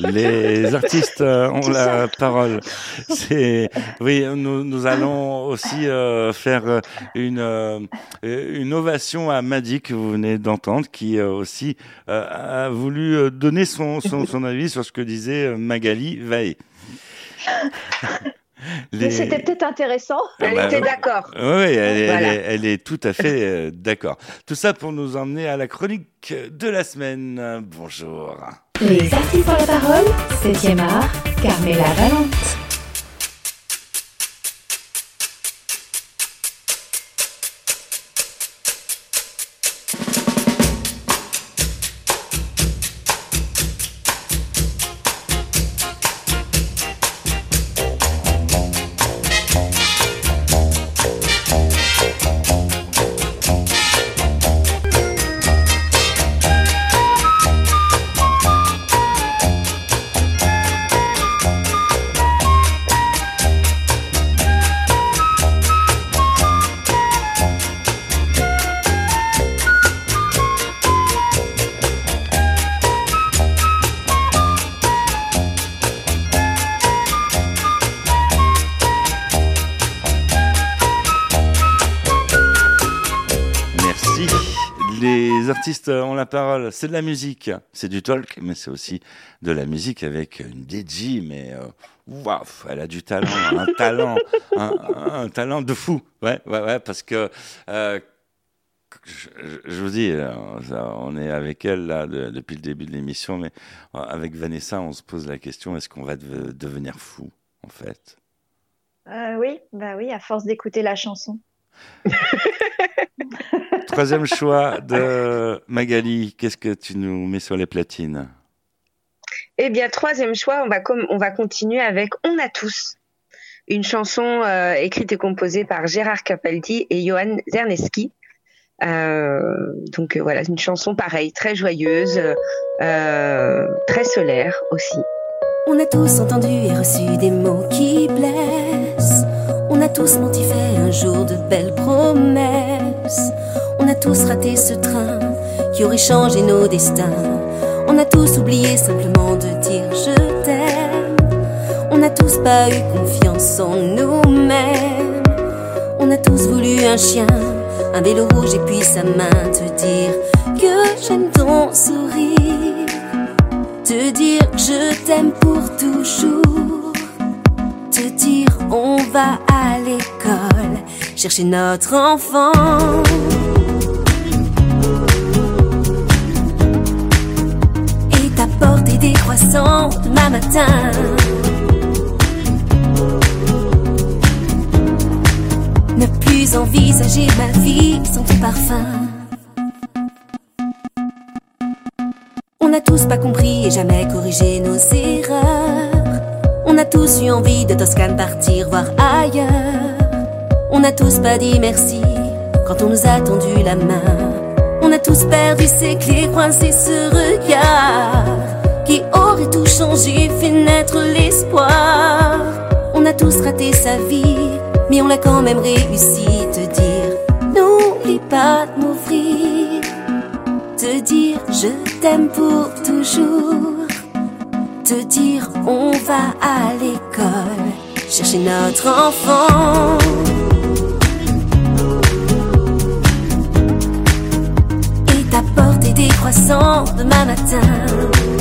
Les artistes euh, ont la parole. C'est oui, nous, nous allons aussi euh, faire euh, une euh, une ovation à Madi que vous venez d'entendre, qui euh, aussi a voulu donner son, son son avis sur ce que disait Magali Mais c'était peut-être intéressant. elle bah, était d'accord. Oui, elle, est- Voilà. elle est, elle est tout à fait euh, d'accord. Tout ça pour nous emmener à la chronique de la semaine. Bonjour. Les artistes ont la parole, 7e art, Carmela Valente. C'est de la musique, c'est du talk, mais c'est aussi de la musique avec une DJ, mais euh, waouh, elle a du talent, un talent, un, un talent de fou. Ouais, ouais, ouais, parce que euh, je, vous dis, euh, on est avec elle là de- depuis le début de l'émission, mais avec Vanessa, on se pose la question est-ce qu'on va de- devenir fou, en fait? Euh, oui, bah oui, à force d'écouter la chanson. Troisième choix de Magali, qu'est-ce que tu nous mets sur les platines? Eh bien, troisième choix, on va, com- on va continuer avec On a tous. Une chanson euh, écrite et composée par Gérard Capaldi et Johan Zerneski. Euh, donc euh, voilà, une chanson pareille, très joyeuse, euh, très solaire aussi. On a tous entendu et reçu des mots qui blessent. On a tous menti, fait un jour de belles promesses. On a tous raté ce train qui aurait changé nos destins. On a tous oublié simplement de dire je t'aime. On n'a tous pas eu confiance en nous-mêmes. On a tous voulu un chien, un vélo rouge et puis sa main te dire que j'aime ton sourire te dire que je t'aime pour toujours, te dire on va à l'école, chercher notre enfant. Des croissants demain matin. Ne plus envisager ma vie sans ton parfum. On n'a tous pas compris et jamais corrigé nos erreurs. On a tous eu envie de Toscane partir voir ailleurs. On n'a tous pas dit merci quand on nous a tendu la main. On a tous perdu ces clés, coincé ce regard qui aurait tout changé, fait naître l'espoir. On a tous raté sa vie, mais on l'a quand même réussi. Te dire, n'oublie pas de m'ouvrir te dire je t'aime pour toujours, te dire on va à l'école chercher notre enfant. Et t'apporter des croissants demain matin.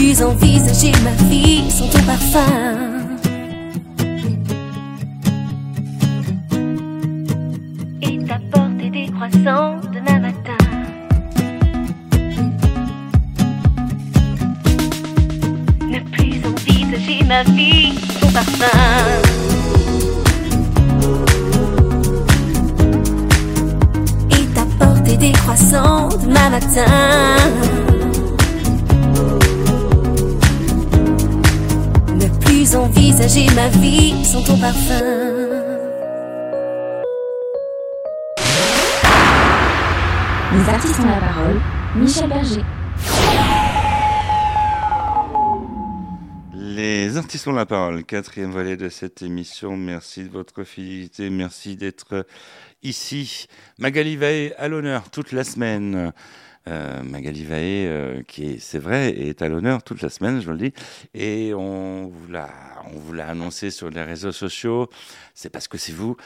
Plus envisager ma vie sans ton parfum. Et t'apporter des croissants demain matin. Ne plus envisager ma vie sans ton parfum. Des croissants demain matin. Envisager ma vie sans ton parfum. Les artistes ont la parole. Michel Berger. Les artistes ont la parole, quatrième volet de cette émission. Merci de votre fidélité, merci d'être ici. Magali Vaé à l'honneur toute la semaine. Euh, Magali Vaé, euh, qui est, c'est vrai, est à l'honneur toute la semaine, je le dis. Et on vous l'a, on vous l'a annoncé sur les réseaux sociaux. C'est parce que c'est vous.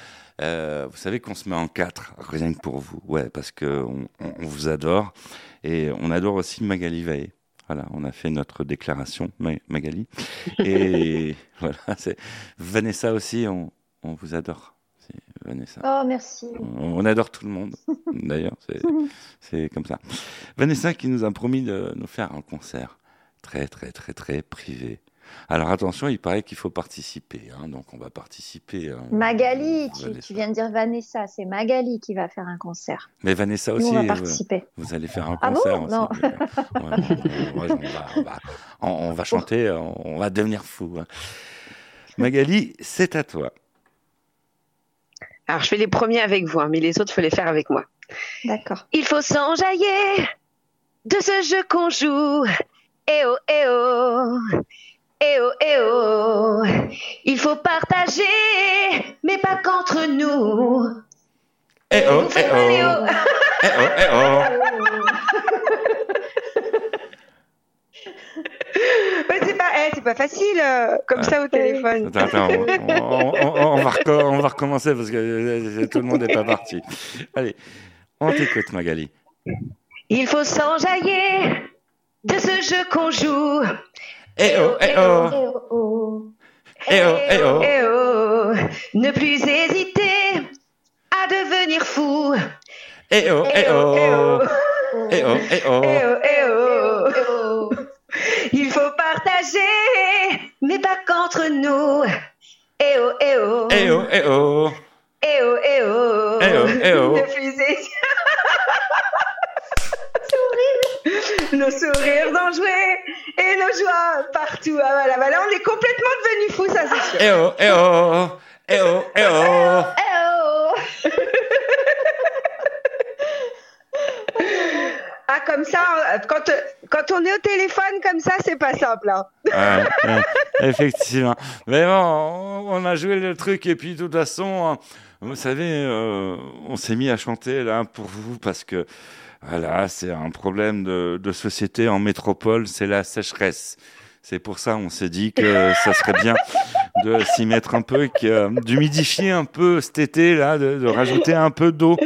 Euh, vous savez qu'on se met en quatre, rien que pour vous. Ouais, parce que on, on- vous adore. Et on adore aussi Magali Vaé. Voilà, on a fait notre déclaration, Ma- Magali. Et voilà, c'est Vanessa aussi, on, on vous adore. C'est Vanessa. Oh, merci. On adore tout le monde, d'ailleurs, c'est- comme ça. Vanessa qui nous a promis de nous faire un concert très, très, très, très privé. Alors attention, il paraît qu'il faut participer, hein, donc on va participer. hein. Magali, tu, Vanessa. tu viens de dire Vanessa, c'est Magali qui va faire un concert. Mais Vanessa Nous, aussi, on va euh, participer. vous allez faire un Ah bon concert aussi. Non. Ouais, on, va, chanter, on, on va devenir fou. hein. Magali, c'est à toi. Alors, je fais les premiers avec vous, hein, mais les autres, faut les faire avec moi. D'accord. Il faut s'enjailler de ce jeu qu'on joue. Eh oh, eh oh. Eh oh, eh oh. Il faut partager, mais pas qu'entre nous. Eh oh, eh oh, eh oh. eh oh, eh oh. Ouais, c'est pas, eh, c'est pas facile euh, comme ça au téléphone. Attends, attends, on, on- on- on va reco- on va recommencer parce que euh, tout le monde n'est pas parti. Allez, on t'écoute, Magali. Il faut s'enjailler de ce jeu qu'on joue. Eh oh, eh oh, Eh oh, oh. eh oh, eh oh. Eh oh. Ne plus hésiter à devenir fou. Eh oh, eh oh, eh oh, eh oh. Eh oh, eh oh. Mais pas qu'entre nous. Eh oh, eh oh. Eh oh, eh oh. Eh oh, eh oh. Eh oh, eh oh. Plus hésiter. Nos sourires d'enjouer et nos joies partout. Ah voilà, voilà, on est complètement devenus fous, ça c'est sûr. Eh oh, eh oh, eh oh, eh oh. Eh oh. Ah, comme ça, euh, quand, euh, quand on est au téléphone comme ça, c'est pas simple. hein. Ouais, ouais, effectivement. Mais bon, on, on a joué le truc et puis de toute façon, hein, vous savez, euh, on s'est mis à chanter là pour vous parce que voilà, c'est un problème de, de société en métropole, c'est la sécheresse. C'est pour ça on s'est dit que ça serait bien de s'y mettre un peu, euh, d'humidifier un peu cet été là, de, rajouter un peu d'eau.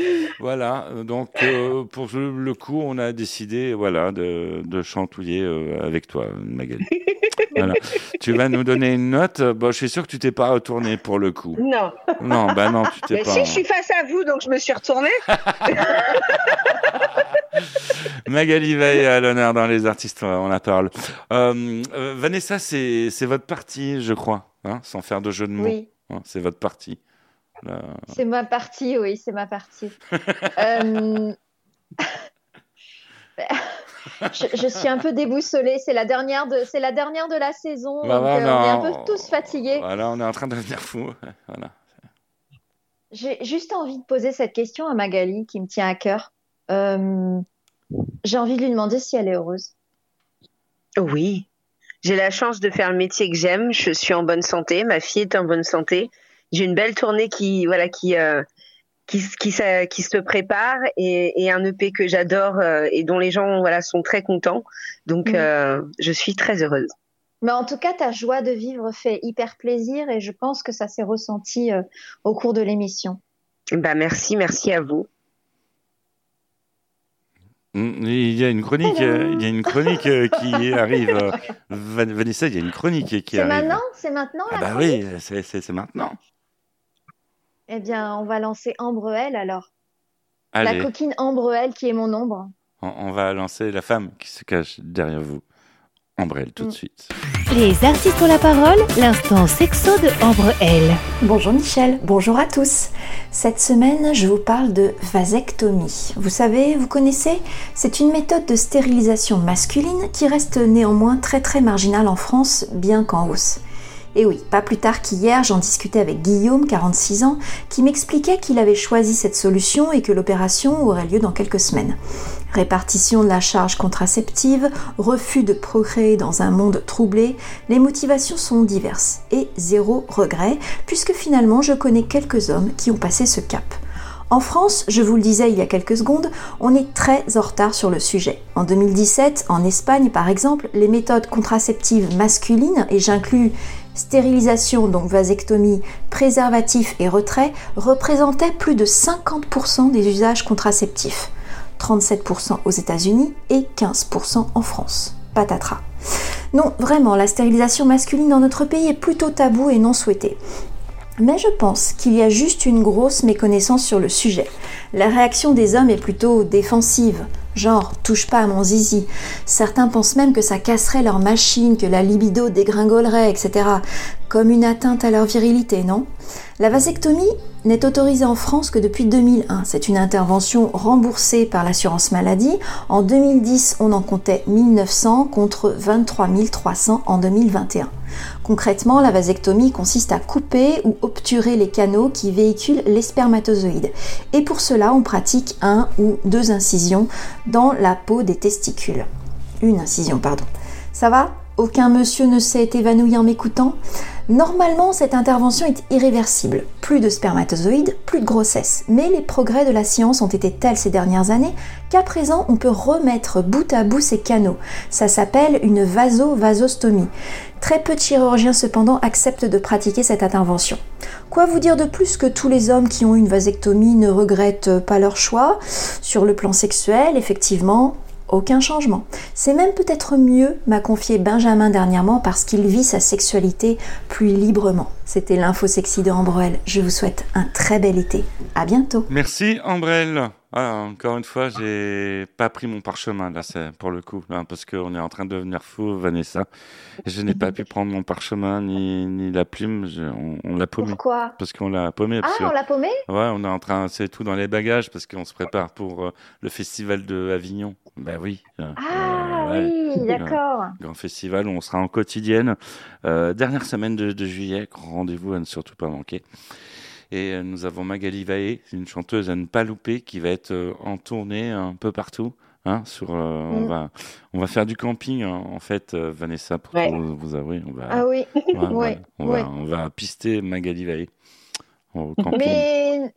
Voilà, donc euh, pour le coup, on a décidé voilà de, de chantouiller euh, avec toi, Magali. Voilà. Tu vas nous donner une note. Bon, je suis sûr que tu t'es pas retourné pour le coup. Non. Non, bah non, tu t'es Mais pas. si, je suis face à vous, donc je me suis retournée. Magali Veil à l'honneur dans les artistes, on la parle. Euh, euh, Vanessa, c'est c'est votre partie, je crois, hein, sans faire de jeu de mots. Oui. Hein, c'est votre partie. Là. C'est ma partie, oui, c'est ma partie. Euh, je, je suis un peu déboussolée. C'est la dernière de, c'est la dernière de la saison, Bah, donc bah, euh, on est un peu tous fatigués. Voilà, on est en train de devenir fou. Voilà. J'ai juste envie de poser cette question à Magali, qui me tient à cœur. Euh, J'ai envie de lui demander si elle est heureuse. Oui. J'ai la chance de faire le métier que j'aime. Je suis en bonne santé. Ma fille est en bonne santé. J'ai une belle tournée qui, voilà, qui, euh, qui, qui, qui se prépare et, et un EP que j'adore et dont les gens voilà sont très contents. Donc mmh. je suis très heureuse. Mais en tout cas, ta joie de vivre fait hyper plaisir et je pense que ça s'est ressenti au cours de l'émission. Bah merci, merci à vous. Mm, il y a une chronique, euh, il y a une chronique euh, qui arrive. Euh, Vanessa, il y a une chronique qui arrive. C'est maintenant, c'est maintenant. Ah bah oui, c'est maintenant. Eh bien, on va lancer Ambre L alors. La coquine Ambre L qui est mon ombre. on va lancer la femme qui se cache derrière vous. Ambrelle tout de mm. suite. Les artistes ont la parole, l'instant sexo de Ambre L. Bonjour Michel, bonjour à tous. Cette semaine, je vous parle de vasectomie. Vous savez, vous connaissez? C'est une méthode de stérilisation masculine qui reste néanmoins très très marginale en France, bien qu'en hausse. Et oui, pas plus tard qu'hier, j'en discutais avec Guillaume, 46 ans, qui m'expliquait qu'il avait choisi cette solution et que l'opération aurait lieu dans quelques semaines. Répartition de la charge contraceptive, refus de procréer dans un monde troublé, les motivations sont diverses et zéro regret puisque finalement je connais quelques hommes qui ont passé ce cap. En France, je vous le disais il y a quelques secondes, on est très en retard sur le sujet. En 2017, en Espagne par exemple, les méthodes contraceptives masculines, et j'inclus stérilisation, donc vasectomie, préservatif et retrait, représentaient plus de 50% des usages contraceptifs. 37% aux États-Unis et 15% en France. Patatras. Non, vraiment, la stérilisation masculine dans notre pays est plutôt tabou et non souhaitée. Mais je pense qu'il y a juste une grosse méconnaissance sur le sujet. La réaction des hommes est plutôt défensive, genre touche pas à mon zizi. Certains pensent même que ça casserait leur machine, que la libido dégringolerait, etc. Comme une atteinte à leur virilité, non? La vasectomie n'est autorisée en France que depuis 2001. C'est une intervention remboursée par l'assurance maladie. En 2010, on en comptait 1900 contre 23 300 en 2021. Concrètement, la vasectomie consiste à couper ou obturer les canaux qui véhiculent les spermatozoïdes. Et pour cela, on pratique un ou deux incisions dans la peau des testicules. Une incision, pardon. Ça va? Aucun monsieur ne s'est évanoui en m'écoutant Normalement, cette intervention est irréversible. Plus de spermatozoïdes, plus de grossesse. Mais les progrès de la science ont été tels ces dernières années qu'à présent, on peut remettre bout à bout ces canaux. Ça s'appelle une vasovasostomie. Très peu de chirurgiens cependant acceptent de pratiquer cette intervention. Quoi vous dire de plus que tous les hommes qui ont une vasectomie ne regrettent pas leur choix? Sur le plan sexuel, effectivement, aucun changement. C'est même peut-être mieux, m'a confié Benjamin dernièrement, parce qu'il vit sa sexualité plus librement. C'était l'info sexy de Ambrelle. Je vous souhaite un très bel été. À bientôt. Merci Ambrelle. encore une fois, j'ai pas pris mon parchemin là, c'est pour le coup, parce qu'on est en train de devenir fou, Vanessa. je n'ai pas pu prendre mon parchemin ni, ni la plume. on, l'a paumé. Pourquoi? Parce qu'on l'a paumé. ah, on l'a paumé? Ouais, on est en train, c'est tout dans les bagages parce qu'on se prépare pour euh, le festival de Avignon. Ben oui. Euh, ah oui, d'accord. Grand festival où on sera en quotidienne. Euh, dernière semaine de, juillet, rendez-vous à ne surtout pas manquer. Et euh, nous avons Magali Vaé, une chanteuse à ne pas louper, qui va être en tournée un peu partout. Hein, sur, on, mm. va, on va faire du camping, en fait, Vanessa, pour vous, avouer. On va, ah oui, on, va, on va pister Magali Vaé. Mais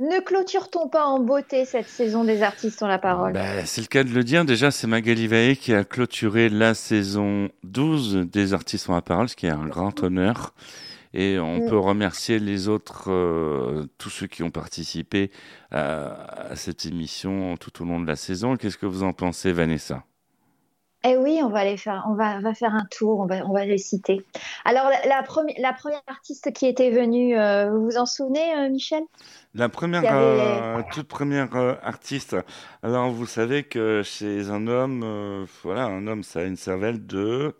ne clôture-t-on pas en beauté cette saison des artistes ont la parole? Bah, C'est le cas de le dire. Déjà, c'est Magali Vaé qui a clôturé la saison 12 des artistes ont la parole, ce qui est un grand honneur. Et on mm. peut remercier les autres, euh, tous ceux qui ont participé à, cette émission tout au long de la saison. Qu'est-ce que vous en pensez, Vanessa? Eh oui, on va les faire, on va, va faire un tour, on va, on va les citer. Alors la, première, la première artiste qui était venue, euh, vous vous en souvenez, euh, Michel? La première, euh, toute première euh, artiste. Alors, vous savez que chez un homme, euh, voilà, un homme, ça a une cervelle de,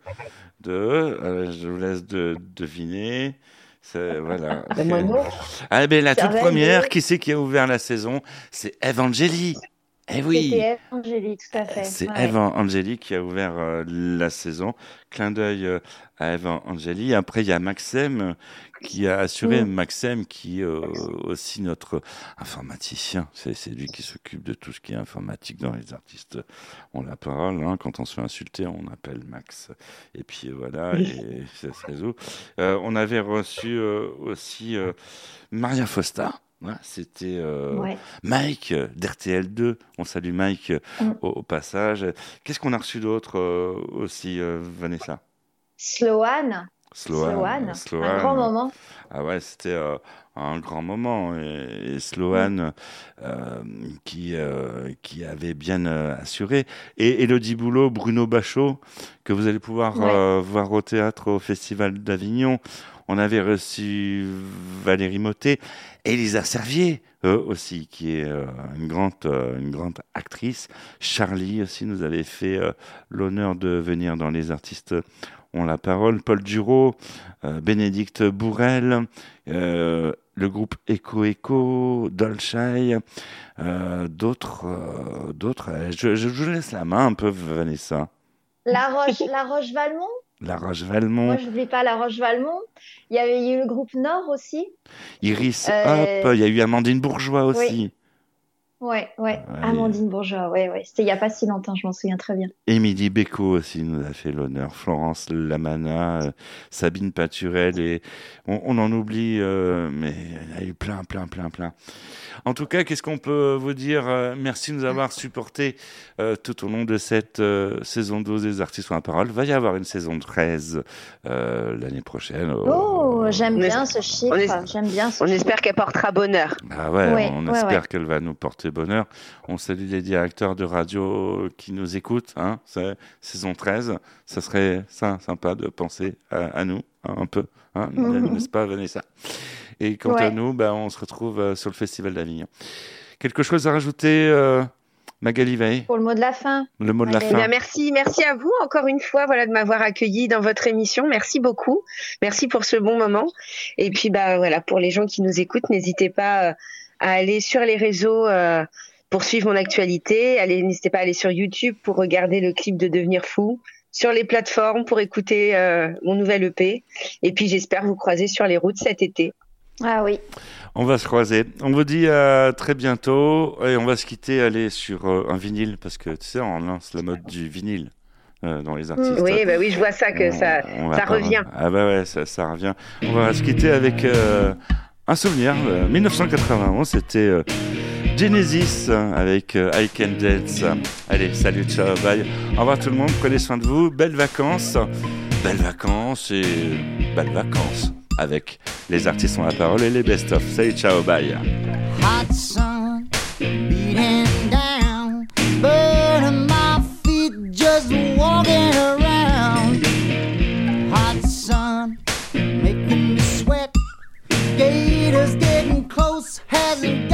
de, je vous laisse de, deviner. Voilà. ah ben la toute première, qui c'est qui a ouvert la saison C'est Evangélie. Eh oui. C'est Eve Angélie, tout à fait. C'est Eve Angélie qui a ouvert la saison. Clin d'œil à Eve Angélie. Après, il y a Maxime qui a assuré, mm. Maxime, qui est euh, aussi notre informaticien. C'est lui qui s'occupe de tout ce qui est informatique dans les artistes. On la parole, hein, quand on se fait insulter, on appelle Max. Et puis voilà, et ça se résout. Euh, on avait reçu euh, aussi Maria Fosta. C'était euh, Mike d'RTL2. On salue Mike mm. au, passage. Qu'est-ce qu'on a reçu d'autre aussi, Vanessa? Sloan. Sloan. Un grand moment. Ah ouais, c'était un grand moment. Et, Sloan, euh, qui, euh, qui avait bien euh, assuré. Et Elodie Boulot, Bruno Bachot, que vous allez pouvoir voir au théâtre au Festival d'Avignon. On avait reçu Valérie Motet, Elisa Servier aussi, qui est une, grande, une grande actrice. Charlie aussi nous avait fait l'honneur de venir dans Les artistes ont la parole. Paul Duro, Bénédicte Bourrel, le groupe Echo Echo, Dolchai, euh, d'autres, euh, d'autres. Euh, je, je, laisse la main un peu, Vanessa. La Roche, la Roche Valmont. La Roche Valmont. Moi, je n'oublie pas la Roche Valmont. Il y avait eu le groupe Nord aussi. Iris Hop. Il y a eu Amandine Bourgeois aussi. Ouais, ouais, Amandine Bourgeois, ouais, ouais. C'était il n'y a pas si longtemps, je m'en souviens très bien. Émilie Béco aussi nous a fait l'honneur. Florence Lamana, euh, Sabine Paturel, et on, en oublie, euh, mais il y a eu plein, plein, plein, plein. En tout cas, qu'est-ce qu'on peut vous dire euh, Merci de nous avoir supportés tout au long de cette saison 12 des artistes la parole. Il va y avoir une saison 13 l'année prochaine. Oh, j'aime bien ce chiffre. J'aime bien On espère qu'elle portera bonheur. Ah ouais, on espère qu'elle va nous porter bonheur. On salue les directeurs de radio qui nous écoutent. Hein, saison 13, ça serait ça, sympa de penser à, nous hein, un peu, hein, mhm. n'est-ce pas Vanessa? Et quant à nous, bah, on se retrouve euh, sur le Festival d'Avignon. Quelque chose à rajouter euh, Magali Veil Pour le mot de la fin. Le mot de la fin. merci, merci à vous encore une fois voilà, de m'avoir accueilli dans votre émission. Merci beaucoup. Merci pour ce bon moment. Et puis bah, voilà, pour les gens qui nous écoutent, n'hésitez pas euh, à aller sur les réseaux euh, pour suivre mon actualité. Allez, n'hésitez pas à aller sur YouTube pour regarder le clip de Devenir fou, sur les plateformes pour écouter euh, mon nouvel EP. Et puis j'espère vous croiser sur les routes cet été. Ah oui. On va se croiser. On vous dit à très bientôt et on va se quitter aller sur euh, un vinyle parce que tu sais on lance la mode du vinyle. dans les artistes. Oui, bah oui, je vois ça que ça, ça revient. Ah bah ouais, ça, ça, revient. On va se quitter avec un souvenir, 1991, euh, c'était euh, Genesis avec euh, I Can Dance. Allez, salut, ciao, bye. Au revoir tout le monde, prenez soin de vous, belles vacances, belles vacances et belles vacances avec les artistes ont la parole et les best-of. Salut, ciao, bye. Hot sun beating down, burning my feet just walking around. Hot sun making me sweat, gators getting close, hasn't